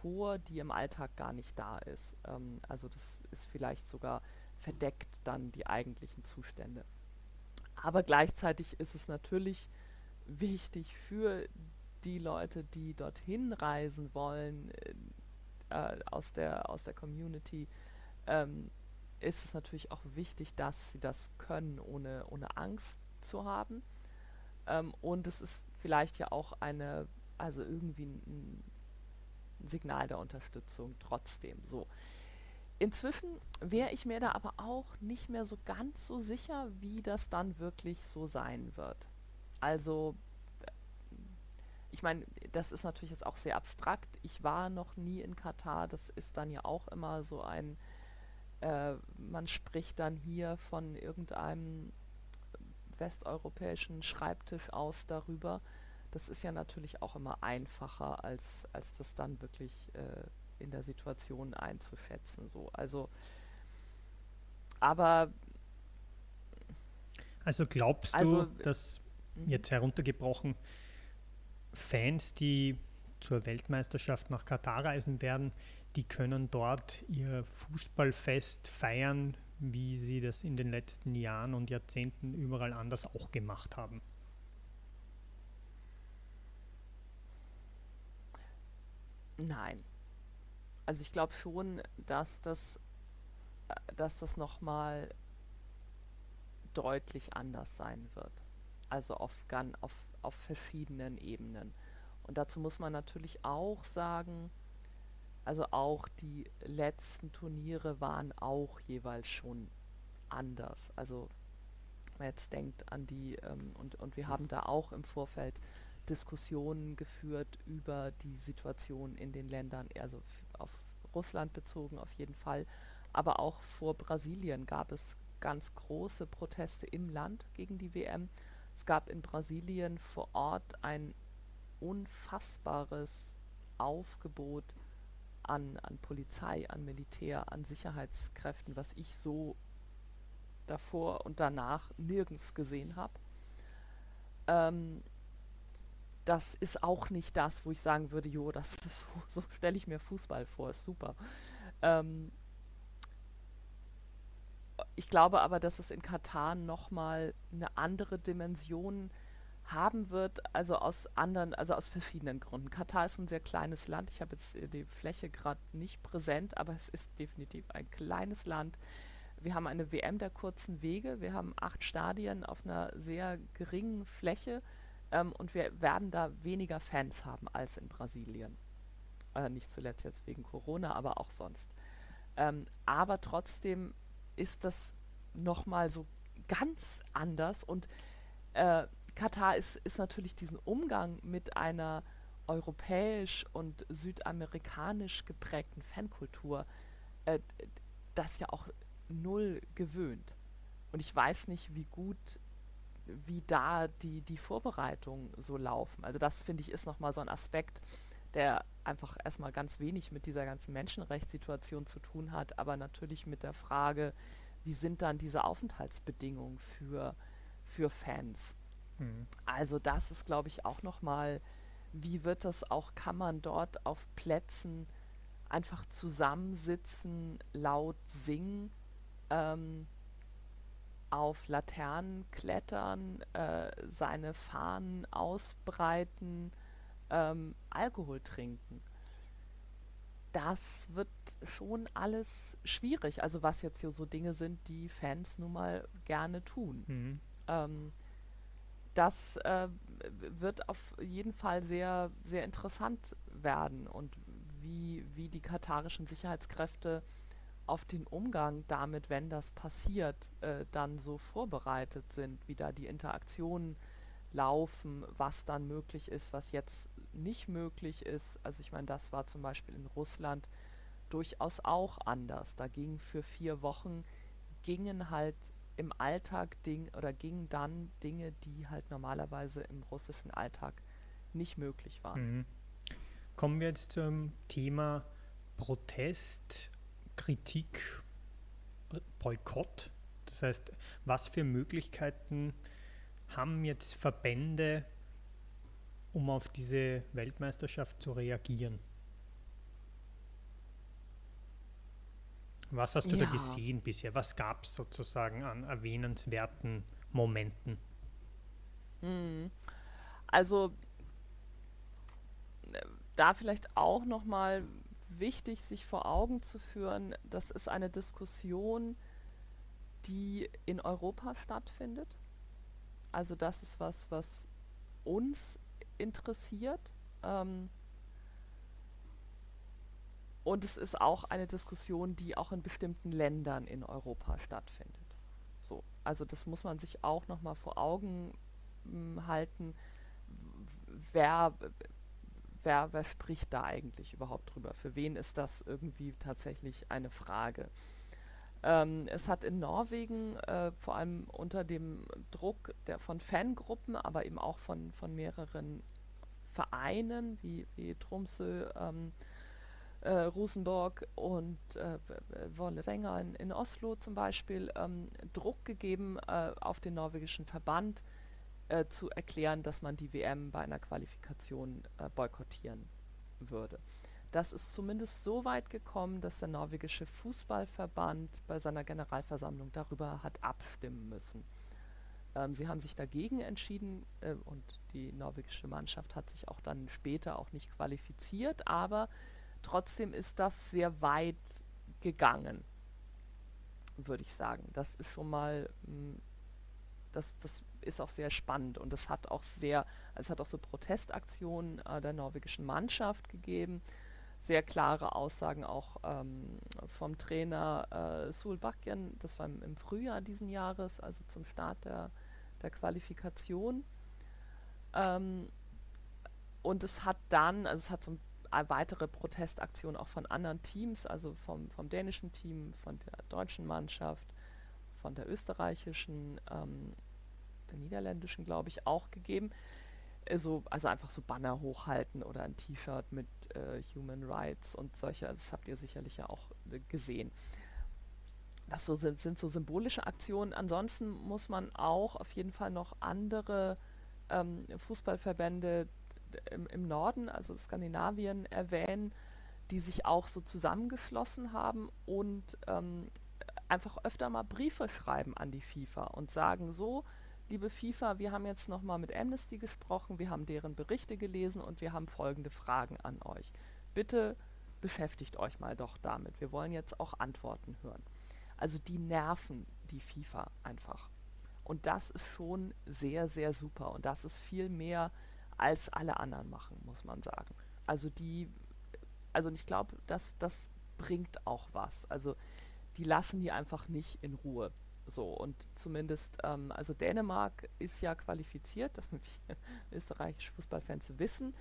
vor, die im Alltag gar nicht da ist. Ähm, also das ist vielleicht sogar verdeckt dann die eigentlichen Zustände. Aber gleichzeitig ist es natürlich wichtig für die Leute, die dorthin reisen wollen, äh, aus, der, aus der Community, ähm, ist es natürlich auch wichtig, dass sie das können, ohne, ohne Angst zu haben. Ähm, und es ist vielleicht ja auch eine, also irgendwie ein, ein Signal der Unterstützung trotzdem. So. Inzwischen wäre ich mir da aber auch nicht mehr so ganz so sicher, wie das dann wirklich so sein wird. Also, ich meine, das ist natürlich jetzt auch sehr abstrakt. Ich war noch nie in Katar. Das ist dann ja auch immer so ein, äh, man spricht dann hier von irgendeinem westeuropäischen Schreibtisch aus darüber. Das ist ja natürlich auch immer einfacher, als, als das dann wirklich äh, in der Situation einzuschätzen. So. Also, aber. Also glaubst also, du, dass mhm. jetzt heruntergebrochen Fans, die zur Weltmeisterschaft nach Katar reisen werden, die können dort ihr Fußballfest feiern, wie sie das in den letzten Jahren und Jahrzehnten überall anders auch gemacht haben. Nein. Also ich glaube schon, dass das, äh, dass das nochmal deutlich anders sein wird. Also auf, auf, auf verschiedenen Ebenen. Und dazu muss man natürlich auch sagen, also auch die letzten Turniere waren auch jeweils schon anders. Also wenn man jetzt denkt an die, ähm, und, und wir haben da auch im Vorfeld Diskussionen geführt über die Situation in den Ländern, also auf Russland bezogen auf jeden Fall, aber auch vor Brasilien gab es ganz große Proteste im Land gegen die WM. Es gab in Brasilien vor Ort ein unfassbares Aufgebot an, an Polizei, an Militär, an Sicherheitskräften, was ich so davor und danach nirgends gesehen habe. Ähm, das ist auch nicht das, wo ich sagen würde, jo, das [LAUGHS] ist so, so stelle ich mir Fußball vor, ist super. Ähm, ich glaube aber, dass es in Katar nochmal eine andere Dimension haben wird, also aus anderen, also aus verschiedenen Gründen. Katar ist ein sehr kleines Land. Ich habe jetzt die Fläche gerade nicht präsent, aber es ist definitiv ein kleines Land. Wir haben eine WM der kurzen Wege. Wir haben acht Stadien auf einer sehr geringen Fläche ähm, und wir werden da weniger Fans haben als in Brasilien. Äh, nicht zuletzt jetzt wegen Corona, aber auch sonst. Ähm, aber trotzdem ist das nochmal so ganz anders und äh, Katar ist, ist natürlich diesen Umgang mit einer europäisch und südamerikanisch geprägten Fankultur, äh, das ja auch null gewöhnt. Und ich weiß nicht, wie gut, wie da die, die Vorbereitungen so laufen. Also das finde ich ist nochmal so ein Aspekt, der einfach erstmal ganz wenig mit dieser ganzen Menschenrechtssituation zu tun hat, aber natürlich mit der Frage, wie sind dann diese Aufenthaltsbedingungen für, für Fans? Mhm. Also das ist, glaube ich, auch nochmal, wie wird das auch, kann man dort auf Plätzen einfach zusammensitzen, laut singen, ähm, auf Laternen klettern, äh, seine Fahnen ausbreiten, ähm, Alkohol trinken. Das wird schon alles schwierig, also was jetzt hier so Dinge sind, die Fans nun mal gerne tun. Mhm. Ähm, das äh, wird auf jeden Fall sehr, sehr interessant werden und wie, wie die katarischen Sicherheitskräfte auf den Umgang damit, wenn das passiert, äh, dann so vorbereitet sind, wie da die Interaktionen laufen, was dann möglich ist, was jetzt nicht möglich ist. Also ich meine, das war zum Beispiel in Russland durchaus auch anders. Da ging für vier Wochen, gingen halt im Alltag Ding oder gingen dann Dinge, die halt normalerweise im russischen Alltag nicht möglich waren. Mhm. Kommen wir jetzt zum Thema Protest, Kritik, Boykott. Das heißt, was für Möglichkeiten haben jetzt Verbände, um auf diese Weltmeisterschaft zu reagieren? Was hast du ja. da gesehen bisher? Was gab es sozusagen an erwähnenswerten Momenten? Hm. Also äh, da vielleicht auch nochmal wichtig, sich vor Augen zu führen, das ist eine Diskussion, die in Europa stattfindet. Also das ist was, was uns interessiert. Ähm, und es ist auch eine Diskussion, die auch in bestimmten Ländern in Europa stattfindet. So, also das muss man sich auch noch mal vor Augen hm, halten. Wer, wer, wer spricht da eigentlich überhaupt drüber? Für wen ist das irgendwie tatsächlich eine Frage? Ähm, es hat in Norwegen äh, vor allem unter dem Druck der, von Fangruppen, aber eben auch von, von mehreren Vereinen wie, wie Tromsø, ähm, äh, Rosenborg und äh, Vålerenga in, in, Oslo zum Beispiel ähm, Druck gegeben äh, auf den norwegischen Verband äh, zu erklären, dass man die WM bei einer Qualifikation äh, boykottieren würde. Das ist zumindest so weit gekommen, dass der norwegische Fußballverband bei seiner Generalversammlung darüber hat abstimmen müssen. Ähm, sie haben sich dagegen entschieden äh, und die norwegische Mannschaft hat sich auch dann später auch nicht qualifiziert, aber trotzdem ist das sehr weit gegangen, würde ich sagen. Das ist schon mal, mh, hm, das, das ist auch sehr spannend und es hat auch sehr, es hat auch so Protestaktionen äh, der norwegischen Mannschaft gegeben, sehr klare Aussagen auch ähm, vom Trainer äh, Sul Bakken, das war im, im, Frühjahr diesen Jahres, also zum Start der, der Qualifikation. Ähm, und es hat dann, also es hat so ein weitere Protestaktionen auch von anderen Teams, also vom, vom dänischen Team, von der deutschen Mannschaft, von der österreichischen, ähm, der niederländischen, glaube ich, auch gegeben. Also, also einfach so Banner hochhalten oder ein T-Shirt mit äh, Human Rights und solche, also das habt ihr sicherlich ja auch äh, gesehen. Das so sind, sind so symbolische Aktionen. Ansonsten muss man auch auf jeden Fall noch andere ähm, Fußballverbände im, im Norden, also Skandinavien, erwähnen, die sich auch so zusammengeschlossen haben und ähm, einfach öfter mal Briefe schreiben an die FIFA und sagen so, liebe FIFA, wir haben jetzt nochmal mit Amnesty gesprochen, wir haben deren Berichte gelesen und wir haben folgende Fragen an euch. Bitte beschäftigt euch mal doch damit. Wir wollen jetzt auch Antworten hören. Also die nerven die FIFA einfach. Und das ist schon sehr, sehr super. Und das ist viel mehr als alle anderen machen, muss man sagen. Also die, also ich glaube, das, das bringt auch was. Also die lassen die einfach nicht in Ruhe. So, und zumindest, ähm, also Dänemark ist ja qualifiziert, [LAUGHS] wir österreichische Fußballfans wissen.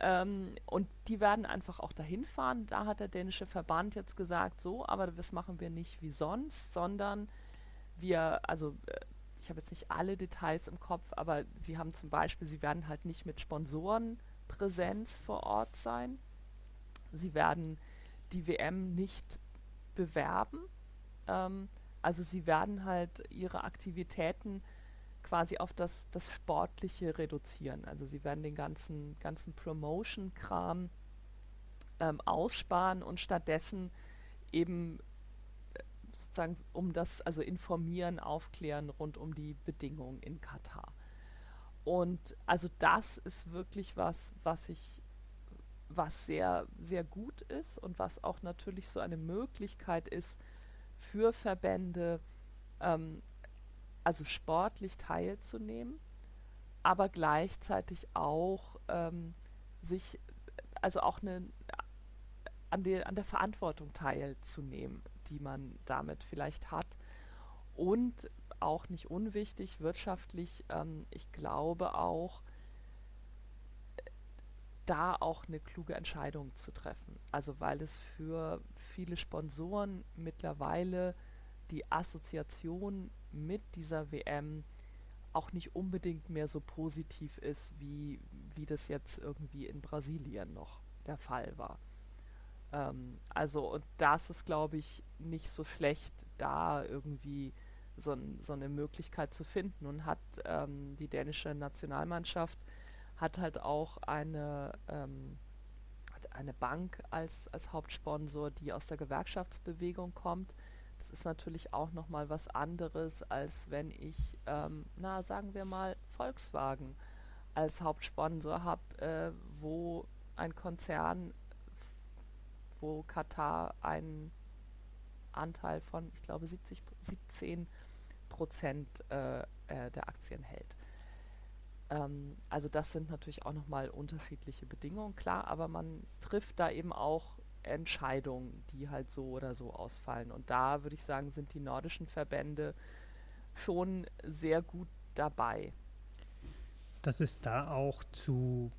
Ähm, und die werden einfach auch dahin fahren. Da hat der dänische Verband jetzt gesagt, so, aber das machen wir nicht wie sonst, sondern wir, also äh, ich habe jetzt nicht alle Details im Kopf, aber sie haben zum Beispiel, sie werden halt nicht mit Sponsorenpräsenz vor Ort sein. Sie werden die WM nicht bewerben. Ähm, also sie werden halt ihre Aktivitäten quasi auf das, das Sportliche reduzieren. Also sie werden den ganzen, ganzen Promotion-Kram ähm, aussparen und stattdessen eben sozusagen um das, also informieren, aufklären rund um die Bedingungen in Katar. Und also das ist wirklich was, was ich, was sehr, sehr gut ist und was auch natürlich so eine Möglichkeit ist für Verbände, ähm, also sportlich teilzunehmen, aber gleichzeitig auch ähm, sich, also auch eine, an, der, an der Verantwortung teilzunehmen, die man damit vielleicht hat. Und auch nicht unwichtig, wirtschaftlich, ähm, ich glaube auch, da auch eine kluge Entscheidung zu treffen. Also weil es für viele Sponsoren mittlerweile die Assoziation mit dieser WM auch nicht unbedingt mehr so positiv ist, wie, wie das jetzt irgendwie in Brasilien noch der Fall war. Ähm, also, und das ist, glaube ich, nicht so schlecht, da irgendwie so, so, eine Möglichkeit zu finden. Und hat ähm, die dänische Nationalmannschaft hat halt auch eine, ähm, eine Bank als, als Hauptsponsor, die aus der Gewerkschaftsbewegung kommt. Das ist natürlich auch nochmal was anderes, als wenn ich, ähm, na, sagen wir mal, Volkswagen als Hauptsponsor habe, äh, wo ein Konzern wo Katar einen Anteil von, ich glaube, 70 17 Prozent äh, äh, der Aktien hält. Ähm, also das sind natürlich auch nochmal unterschiedliche Bedingungen, klar, aber man trifft da eben auch Entscheidungen, die halt so oder so ausfallen. Und da würde ich sagen, sind die nordischen Verbände schon sehr gut dabei. Dass es da auch zu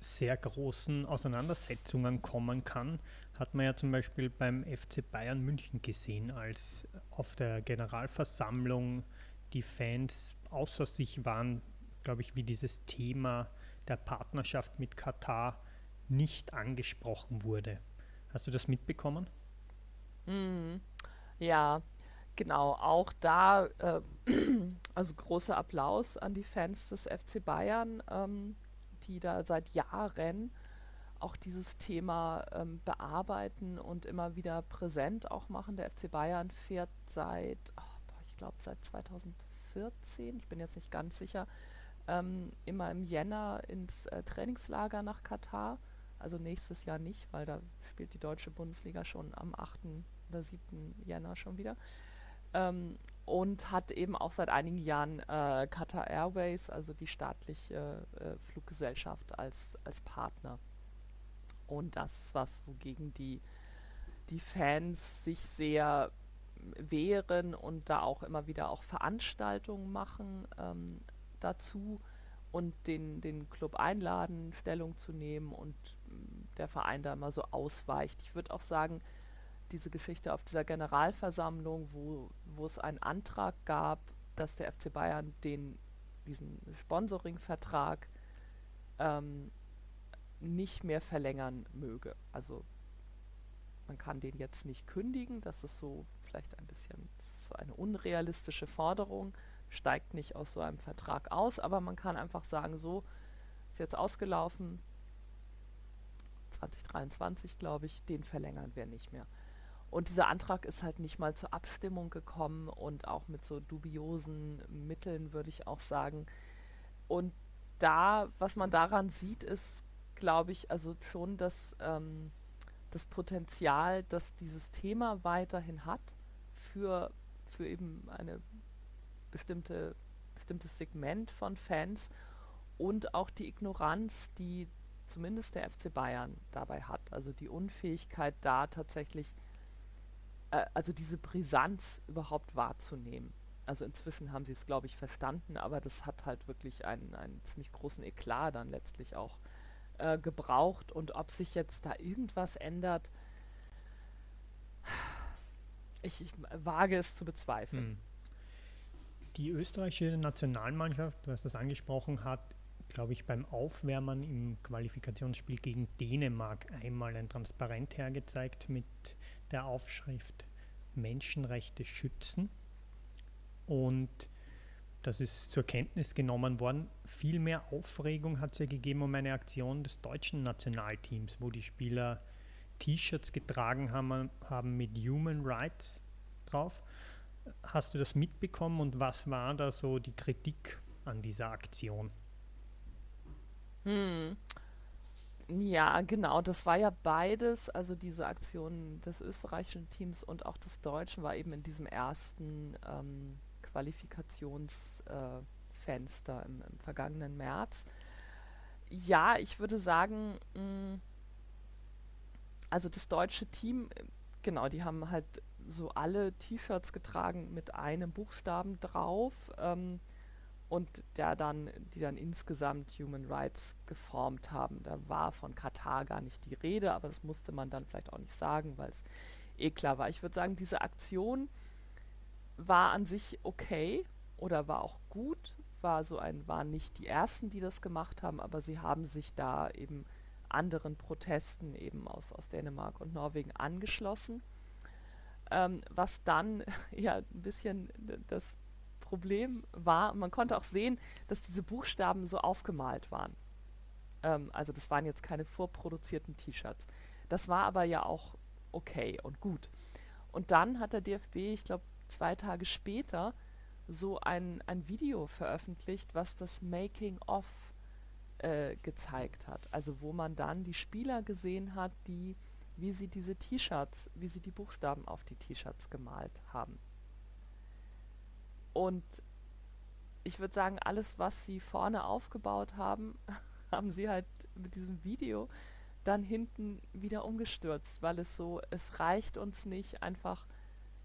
sehr großen Auseinandersetzungen kommen kann, hat man ja zum Beispiel beim FC Bayern München gesehen, als auf der Generalversammlung die Fans außer sich waren, glaube ich, wie dieses Thema der Partnerschaft mit Katar nicht angesprochen wurde. Hast du das mitbekommen? Mhm. Ja, genau. Auch da, äh, [CLEARS THROAT] also großer Applaus an die Fans des FC Bayern, ähm, die da seit Jahren auch dieses Thema ähm, bearbeiten und immer wieder präsent auch machen. Der FC Bayern fährt seit, oh, ich glaube, seit 2014, ich bin jetzt nicht ganz sicher, ähm, immer im Jänner ins äh, Trainingslager nach Katar. Also nächstes Jahr nicht, weil da spielt die deutsche Bundesliga schon am 8. oder 7. Jänner schon wieder. Ähm, und hat eben auch seit einigen Jahren äh, Qatar Airways, also die staatliche äh, Fluggesellschaft, als, als Partner. Und das ist was, wogegen die, die Fans sich sehr wehren und da auch immer wieder auch Veranstaltungen machen ähm, dazu und den, den Club einladen, Stellung zu nehmen und mm, der Verein da immer so ausweicht. Ich würde auch sagen, diese Geschichte auf dieser Generalversammlung, wo, wo es einen Antrag gab, dass der FC Bayern den, diesen Sponsoring-Vertrag ähm, nicht mehr verlängern möge. Also man kann den jetzt nicht kündigen, das ist so vielleicht ein bisschen so eine unrealistische Forderung, steigt nicht aus so einem Vertrag aus, aber man kann einfach sagen, so ist jetzt ausgelaufen, 2023 glaube ich, den verlängern wir nicht mehr. Und dieser Antrag ist halt nicht mal zur Abstimmung gekommen und auch mit so dubiosen Mitteln, würde ich auch sagen. Und da, was man daran sieht, ist, glaube ich, also schon das, ähm, das Potenzial, das dieses Thema weiterhin hat für, für eben eine bestimmte, bestimmtes Segment von Fans und auch die Ignoranz, die zumindest der FC Bayern dabei hat. Also die Unfähigkeit da tatsächlich, äh, also diese Brisanz überhaupt wahrzunehmen. Also inzwischen haben sie es, glaube ich, verstanden, aber das hat halt wirklich einen, einen ziemlich großen Eklat dann letztlich auch äh, gebraucht. Und ob sich jetzt da irgendwas ändert, ich, ich wage es zu bezweifeln. Hm. Die österreichische Nationalmannschaft, du hast das angesprochen, hat, glaube ich, beim Aufwärmen im Qualifikationsspiel gegen Dänemark einmal ein Transparent hergezeigt mit der Aufschrift Menschenrechte schützen. Und das ist zur Kenntnis genommen worden. Viel mehr Aufregung hat es ja gegeben um eine Aktion des deutschen Nationalteams, wo die Spieler T-Shirts getragen haben, haben mit Human Rights drauf. Hast du das mitbekommen und was war da so die Kritik an dieser Aktion? Hm. Ja, genau, das war ja beides, also diese Aktion des österreichischen Teams und auch des deutschen war eben in diesem ersten ähm, Qualifikationsfenster äh, im, im, vergangenen März. Ja, ich würde sagen, mh, hm, also das deutsche Team, genau, die haben halt so alle T-Shirts getragen mit einem Buchstaben drauf ähm, und der dann, die dann insgesamt Human Rights geformt haben. Da war von Katar gar nicht die Rede, aber das musste man dann vielleicht auch nicht sagen, weil es eh klar war. Ich würde sagen, diese Aktion war an sich okay oder war auch gut, war so ein, waren nicht die ersten, die das gemacht haben, aber sie haben sich da eben anderen Protesten eben aus, aus Dänemark und Norwegen angeschlossen. Ähm, was dann [LAUGHS] ja ein bisschen das Problem war, man konnte auch sehen, dass diese Buchstaben so aufgemalt waren. Ähm, also das waren jetzt keine vorproduzierten T-Shirts. Das war aber ja auch okay und gut. Und dann hat der DFB, ich glaube, zwei Tage später so ein, ein Video veröffentlicht, was das Making-of äh, gezeigt hat. Also wo man dann die Spieler gesehen hat, die wie sie diese T-Shirts, wie sie die Buchstaben auf die T-Shirts gemalt haben. Und ich würde sagen, alles, was sie vorne aufgebaut haben, [LAUGHS] haben sie halt mit diesem Video dann hinten wieder umgestürzt, weil es so, es reicht uns nicht einfach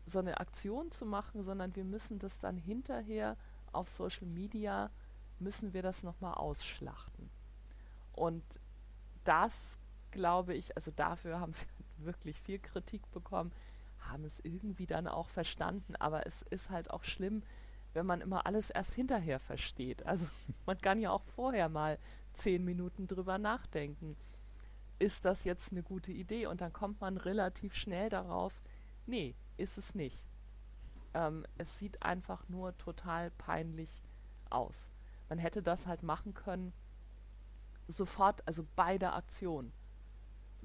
so eine Aktion zu machen, sondern wir müssen das dann hinterher auf Social Media, müssen wir das nochmal ausschlachten. Und das glaube ich, also dafür haben sie [LAUGHS] wirklich viel Kritik bekommen, haben es irgendwie dann auch verstanden, aber es ist halt auch schlimm, wenn man immer alles erst hinterher versteht. Also [LAUGHS] man kann ja auch vorher mal zehn Minuten drüber nachdenken. Ist das jetzt eine gute Idee? Und dann kommt man relativ schnell darauf, nee, ist es nicht. Ähm, es sieht einfach nur total peinlich aus. Man hätte das halt machen können, sofort, also bei der Aktion,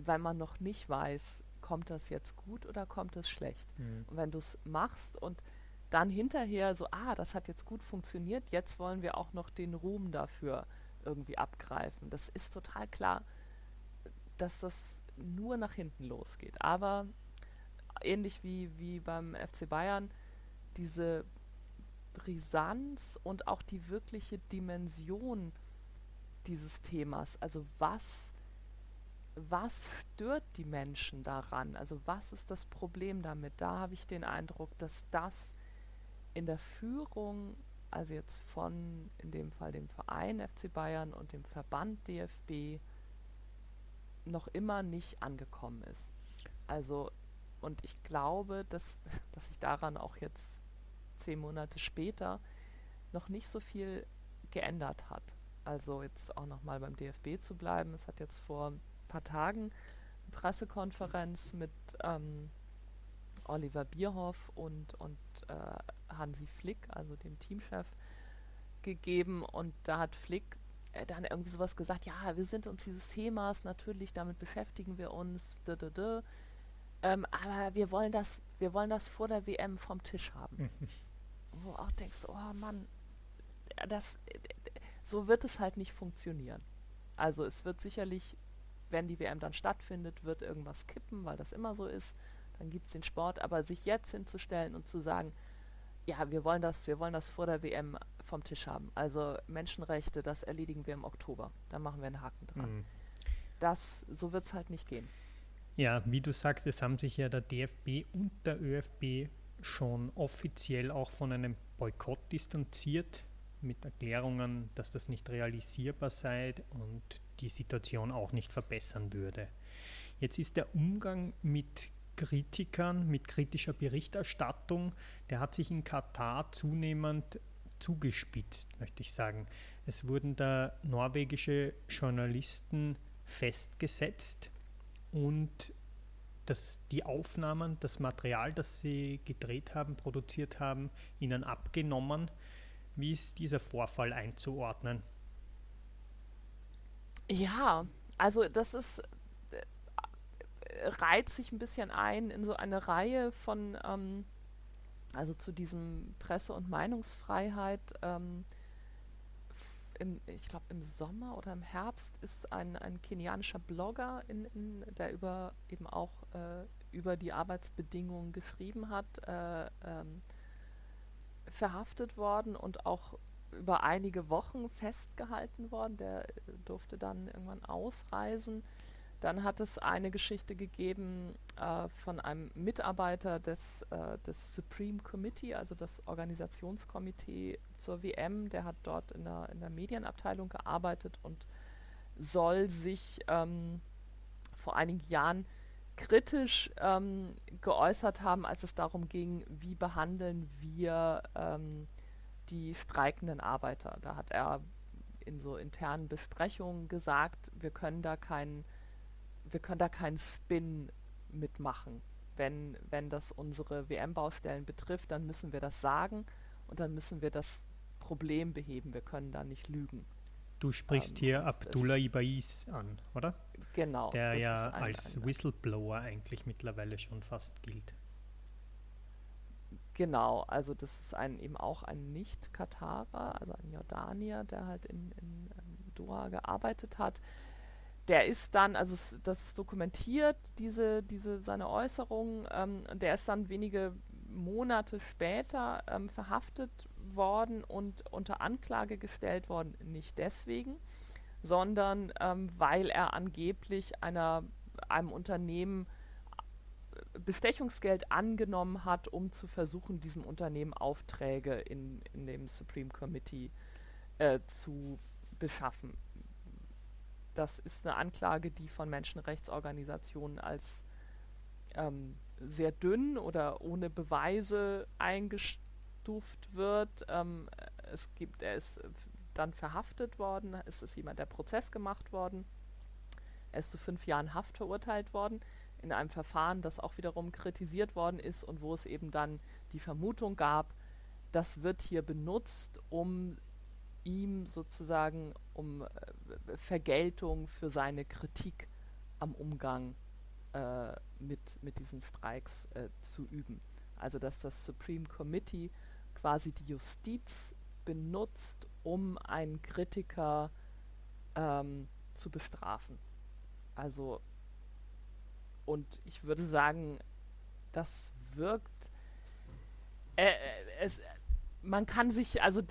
weil man noch nicht weiß, kommt das jetzt gut oder kommt es schlecht. Mhm. Und wenn du es machst und dann hinterher so, ah, das hat jetzt gut funktioniert, jetzt wollen wir auch noch den Ruhm dafür irgendwie abgreifen. Das ist total klar, dass das nur nach hinten losgeht. Aber ähnlich wie, wie beim FC Bayern, diese Brisanz und auch die wirkliche Dimension dieses Themas, also was, was stört die Menschen daran? Also was ist das Problem damit? Da habe ich den Eindruck, dass das in der Führung, also jetzt von in dem Fall dem Verein FC Bayern und dem Verband DFB, noch immer nicht angekommen ist. Also, und ich glaube, dass, [LAUGHS] dass sich daran auch jetzt zehn Monate später noch nicht so viel geändert hat. Also jetzt auch nochmal beim DFB zu bleiben. Es hat jetzt vor paar Tagen eine Pressekonferenz mit ähm, Oliver Bierhoff und, und äh, Hansi Flick, also dem Teamchef, gegeben. Und da hat Flick äh, dann irgendwie sowas gesagt, ja, wir sind uns dieses Themas, natürlich, damit beschäftigen wir uns, da, da, da. Ähm, aber wir wollen das, wir wollen das vor der WM vom Tisch haben. [LAUGHS] Wo auch denkst, oh Mann, das, so wird es halt nicht funktionieren. Also es wird sicherlich, wenn die WM dann stattfindet, wird irgendwas kippen, weil das immer so ist dann gibt es den Sport, aber sich jetzt hinzustellen und zu sagen, ja, wir wollen das, wir wollen das vor der WM vom Tisch haben. Also Menschenrechte, das erledigen wir im Oktober. Da machen wir einen Haken dran. Mhm. Das, so wird es halt nicht gehen. Ja, wie du sagst, es haben sich ja der DFB und der ÖFB schon offiziell auch von einem Boykott distanziert, mit Erklärungen, dass das nicht realisierbar sei und die Situation auch nicht verbessern würde. Jetzt ist der Umgang mit Kritikern, mit kritischer Berichterstattung, der hat sich in Katar zunehmend zugespitzt, möchte ich sagen. Es wurden da norwegische Journalisten festgesetzt und das, die Aufnahmen, das Material, das sie gedreht haben, produziert haben, ihnen abgenommen. Wie ist dieser Vorfall einzuordnen? Ja, also das ist reiht sich ein bisschen ein in so eine Reihe von, ähm, also zu diesem Presse- und Meinungsfreiheit. Ähm, im, ich glaube, im Sommer oder im Herbst ist ein, ein kenianischer Blogger, in, in, der über eben auch äh, über die Arbeitsbedingungen geschrieben hat, äh, ähm, verhaftet worden und auch über einige Wochen festgehalten worden. Der äh, durfte dann irgendwann ausreisen. Dann hat es eine Geschichte gegeben äh, von einem Mitarbeiter des, äh, des Supreme Committee, also das Organisationskomitee zur WM. Der hat dort in der, in der Medienabteilung gearbeitet und soll sich ähm, vor einigen Jahren kritisch ähm, geäußert haben, als es darum ging, wie behandeln wir ähm, die streikenden Arbeiter. Da hat er in so internen Besprechungen gesagt, wir können da keinen wir können da keinen Spin mitmachen. Wenn, wenn das unsere WM-Baustellen betrifft, dann müssen wir das sagen und dann müssen wir das Problem beheben. Wir können da nicht lügen. Du sprichst ähm, hier Abdullah Ibais an, oder? Genau. Der ja als ein, Whistleblower eigentlich mittlerweile schon fast gilt. Genau, also das ist ein, eben auch ein Nicht-Katarer, also ein Jordanier, der halt in, in, in Doha gearbeitet hat. Der ist dann, also das ist dokumentiert, diese, diese, seine Äußerungen, ähm, der ist dann wenige Monate später ähm, verhaftet worden und unter Anklage gestellt worden, nicht deswegen, sondern ähm, weil er angeblich einer, einem Unternehmen Bestechungsgeld angenommen hat, um zu versuchen, diesem Unternehmen Aufträge in, in dem Supreme Committee äh, zu beschaffen. Das ist eine Anklage, die von Menschenrechtsorganisationen als ähm, sehr dünn oder ohne Beweise eingestuft wird. Ähm, es gibt, er ist dann verhaftet worden, es ist jemand der Prozess gemacht worden. Er ist zu fünf Jahren Haft verurteilt worden in einem Verfahren, das auch wiederum kritisiert worden ist und wo es eben dann die Vermutung gab, das wird hier benutzt, um ihm sozusagen um äh, Vergeltung für seine Kritik am Umgang äh, mit, mit diesen Streiks äh, zu üben. Also dass das Supreme Committee quasi die Justiz benutzt, um einen Kritiker ähm, zu bestrafen. Also, und ich würde sagen, das wirkt, äh, es, man kann sich, also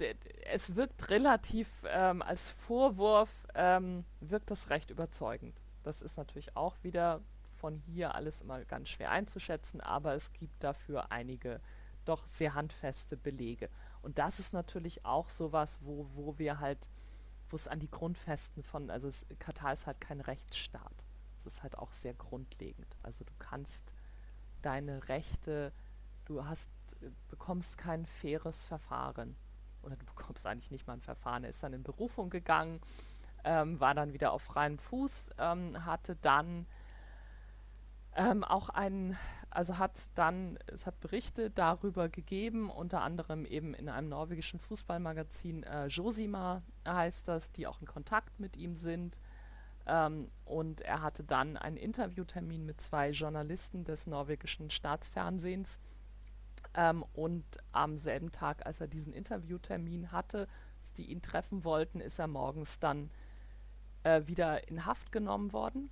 es wirkt relativ ähm, als Vorwurf, ähm, wirkt das recht überzeugend. Das ist natürlich auch wieder von hier alles immer ganz schwer einzuschätzen, aber es gibt dafür einige doch sehr handfeste Belege. Und das ist natürlich auch sowas, wo, wo wir halt, wo es an die Grundfesten von, also es, Katar ist halt kein Rechtsstaat. Ist halt auch sehr grundlegend. Also du kannst deine Rechte, du hast, bekommst kein faires Verfahren. Oder du bekommst eigentlich nicht mal ein Verfahren. Er ist dann in Berufung gegangen, ähm, war dann wieder auf freiem Fuß, ähm, hatte dann ähm, auch einen also hat dann, es hat Berichte darüber gegeben, unter anderem eben in einem norwegischen Fußballmagazin, äh, Josima heißt das, die auch in Kontakt mit ihm sind. Ähm, und er hatte dann einen Interviewtermin mit zwei Journalisten des norwegischen Staatsfernsehens. Ähm, und am selben Tag, als er diesen Interviewtermin hatte, die ihn treffen wollten, ist er morgens dann äh, wieder in Haft genommen worden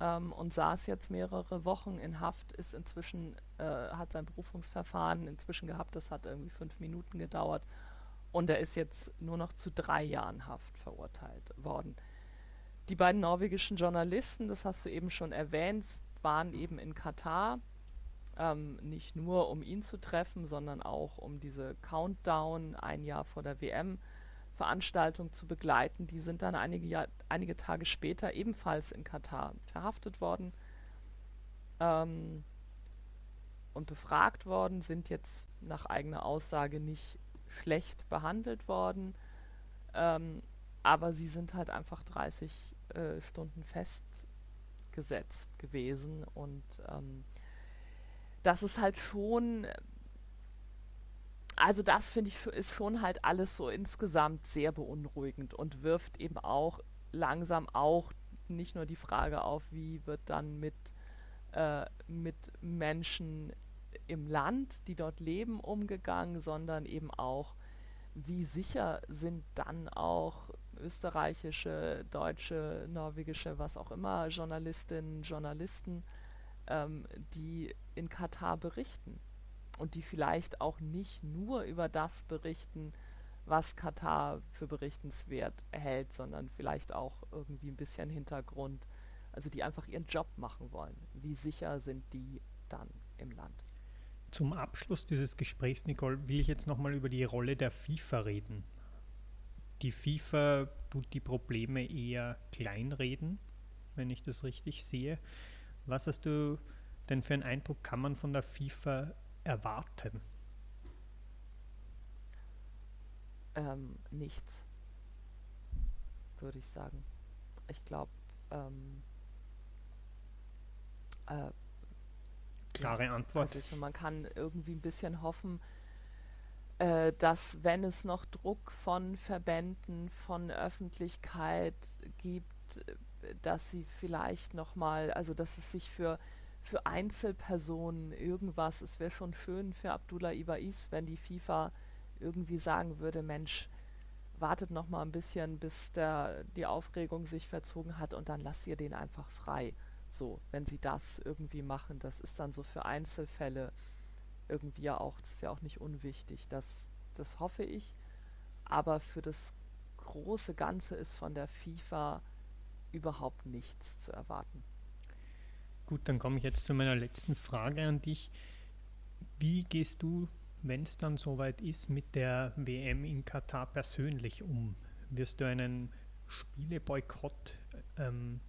ähm, und saß jetzt mehrere Wochen in Haft, ist inzwischen, äh, hat sein Berufungsverfahren inzwischen gehabt, das hat irgendwie fünf Minuten gedauert und er ist jetzt nur noch zu drei Jahren Haft verurteilt worden. Die beiden norwegischen Journalisten, das hast du eben schon erwähnt, waren eben in Katar, ähm, nicht nur um ihn zu treffen, sondern auch um diese Countdown ein Jahr vor der WM Veranstaltung zu begleiten. Die sind dann einige, Jahr, einige Tage später ebenfalls in Katar verhaftet worden ähm, und befragt worden, sind jetzt nach eigener Aussage nicht schlecht behandelt worden, ähm, aber sie sind halt einfach 30 äh, Stunden festgesetzt gewesen. Und ähm, das ist halt schon also das finde ich ist schon halt alles so insgesamt sehr beunruhigend und wirft eben auch langsam auch nicht nur die Frage auf, wie wird dann mit, äh, mit Menschen im Land, die dort leben, umgegangen, sondern eben auch, wie sicher sind dann auch österreichische, deutsche, norwegische, was auch immer, Journalistinnen, Journalisten, ähm, die in Katar berichten und die vielleicht auch nicht nur über das berichten, was Katar für berichtenswert hält, sondern vielleicht auch irgendwie ein bisschen Hintergrund, also die einfach ihren Job machen wollen. Wie sicher sind die dann im Land? Zum Abschluss dieses Gesprächs, Nicole, will ich jetzt nochmal über die Rolle der FIFA reden. Die FIFA tut die Probleme eher kleinreden, wenn ich das richtig sehe. Was hast du denn für einen Eindruck, kann man von der FIFA erwarten? Ähm, nichts, würde ich sagen. Ich glaube, ähm, äh, klare Antwort. Also ich, man kann irgendwie ein bisschen hoffen, äh, dass wenn es noch Druck von Verbänden, von Öffentlichkeit gibt, dass sie vielleicht noch mal, also dass es sich für für Einzelpersonen irgendwas. Es wäre schon schön für Abdullah Ibais, wenn die FIFA irgendwie sagen würde, Mensch, wartet noch mal ein bisschen, bis der, die Aufregung sich verzogen hat und dann lasst ihr den einfach frei. So, wenn sie das irgendwie machen, das ist dann so für Einzelfälle irgendwie ja auch, das ist ja auch nicht unwichtig, dass, das hoffe ich. Aber für das große Ganze ist von der FIFA überhaupt nichts zu erwarten. Gut, dann komme ich jetzt zu meiner letzten Frage an dich. Wie gehst du, wenn es dann soweit ist, mit der WM in Katar persönlich um? Wirst du einen Spieleboykott ähm,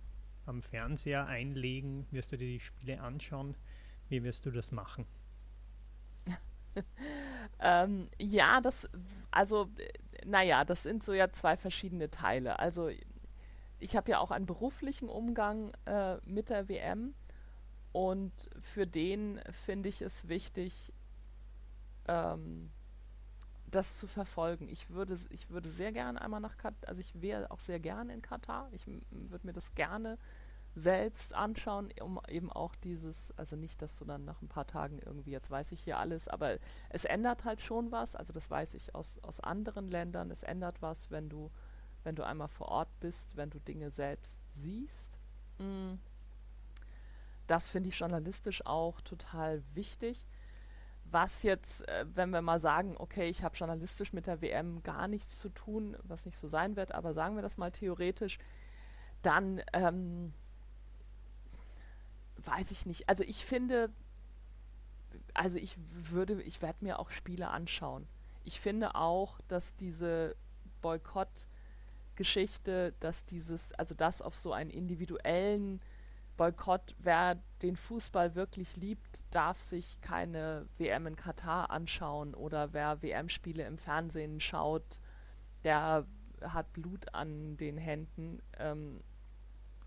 am Fernseher einlegen? Wirst du dir die Spiele anschauen? Wie wirst du das machen? [LAUGHS] ähm, ja, das, also, naja, das sind so ja zwei verschiedene Teile. Also, ich habe ja auch einen beruflichen Umgang äh, mit der WM und für den finde ich es wichtig, ähm, das zu verfolgen. Ich würde, ich würde sehr gerne einmal nach Katar, also ich wäre auch sehr gerne in Katar. Ich würde mir das gerne selbst anschauen, um eben auch dieses, also nicht, dass du dann nach ein paar Tagen irgendwie, jetzt weiß ich hier alles, aber es ändert halt schon was, also das weiß ich aus, aus anderen Ländern, es ändert was, wenn du, wenn du einmal vor Ort bist, wenn du Dinge selbst siehst. Mm. Das finde ich journalistisch auch total wichtig was jetzt, äh, wenn wir mal sagen, okay, ich habe journalistisch mit der WM gar nichts zu tun, was nicht so sein wird, aber sagen wir das mal theoretisch, dann ähm, weiß ich nicht. Also ich finde, also ich würde, ich werde mir auch Spiele anschauen. Ich finde auch, dass diese Boykott-Geschichte, dass dieses, also das auf so einen individuellen Boykott, wer den Fußball wirklich liebt, darf sich keine WM in Katar anschauen oder wer WM-Spiele im Fernsehen schaut, der hat Blut an den Händen. Ähm,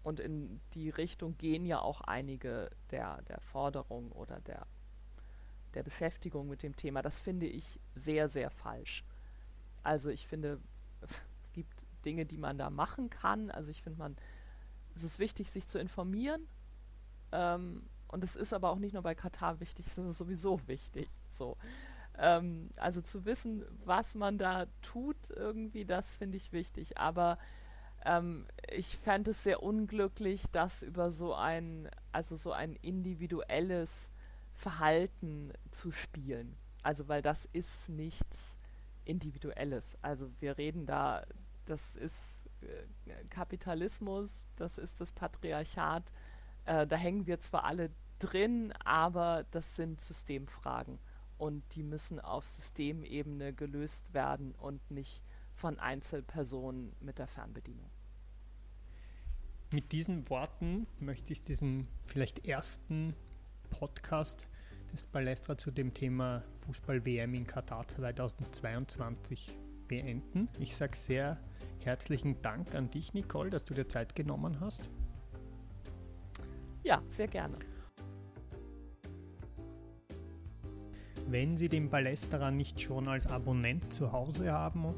und in die Richtung gehen ja auch einige der, der Forderungen oder der, der Beschäftigung mit dem Thema. Das finde ich sehr, sehr falsch. Also ich finde, [LAUGHS] es gibt Dinge, die man da machen kann. Also ich finde, man es ist wichtig, sich zu informieren. Ähm, und es ist aber auch nicht nur bei Katar wichtig, es ist sowieso wichtig. So. Ähm, also zu wissen, was man da tut, irgendwie, das finde ich wichtig. Aber ähm, ich fände es sehr unglücklich, das über so ein, also so ein individuelles Verhalten zu spielen. Also weil das ist nichts Individuelles. Also wir reden da, das ist äh, Kapitalismus, das ist das Patriarchat. Äh, da hängen wir zwar alle drin, aber das sind Systemfragen und die müssen auf Systemebene gelöst werden und nicht von Einzelpersonen mit der Fernbedienung. Mit diesen Worten möchte ich diesen vielleicht ersten Podcast des Balestra zu dem Thema Fußball-WM in Katar 2022 beenden. Ich sage sehr herzlichen Dank an dich, Nicole, dass du dir Zeit genommen hast. Ja, sehr gerne. Wenn Sie den Ballesterer nicht schon als Abonnent zu Hause haben,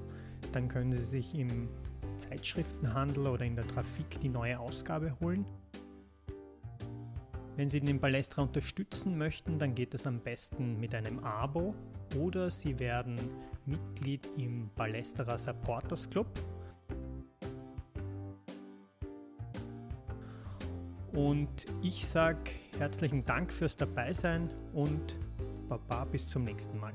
dann können Sie sich im Zeitschriftenhandel oder in der Trafik die neue Ausgabe holen. Wenn Sie den Ballestra unterstützen möchten, dann geht es am besten mit einem Abo oder Sie werden Mitglied im Ballesterer Supporters Club. Und ich sage herzlichen Dank fürs Dabeisein und Baba bis zum nächsten Mal.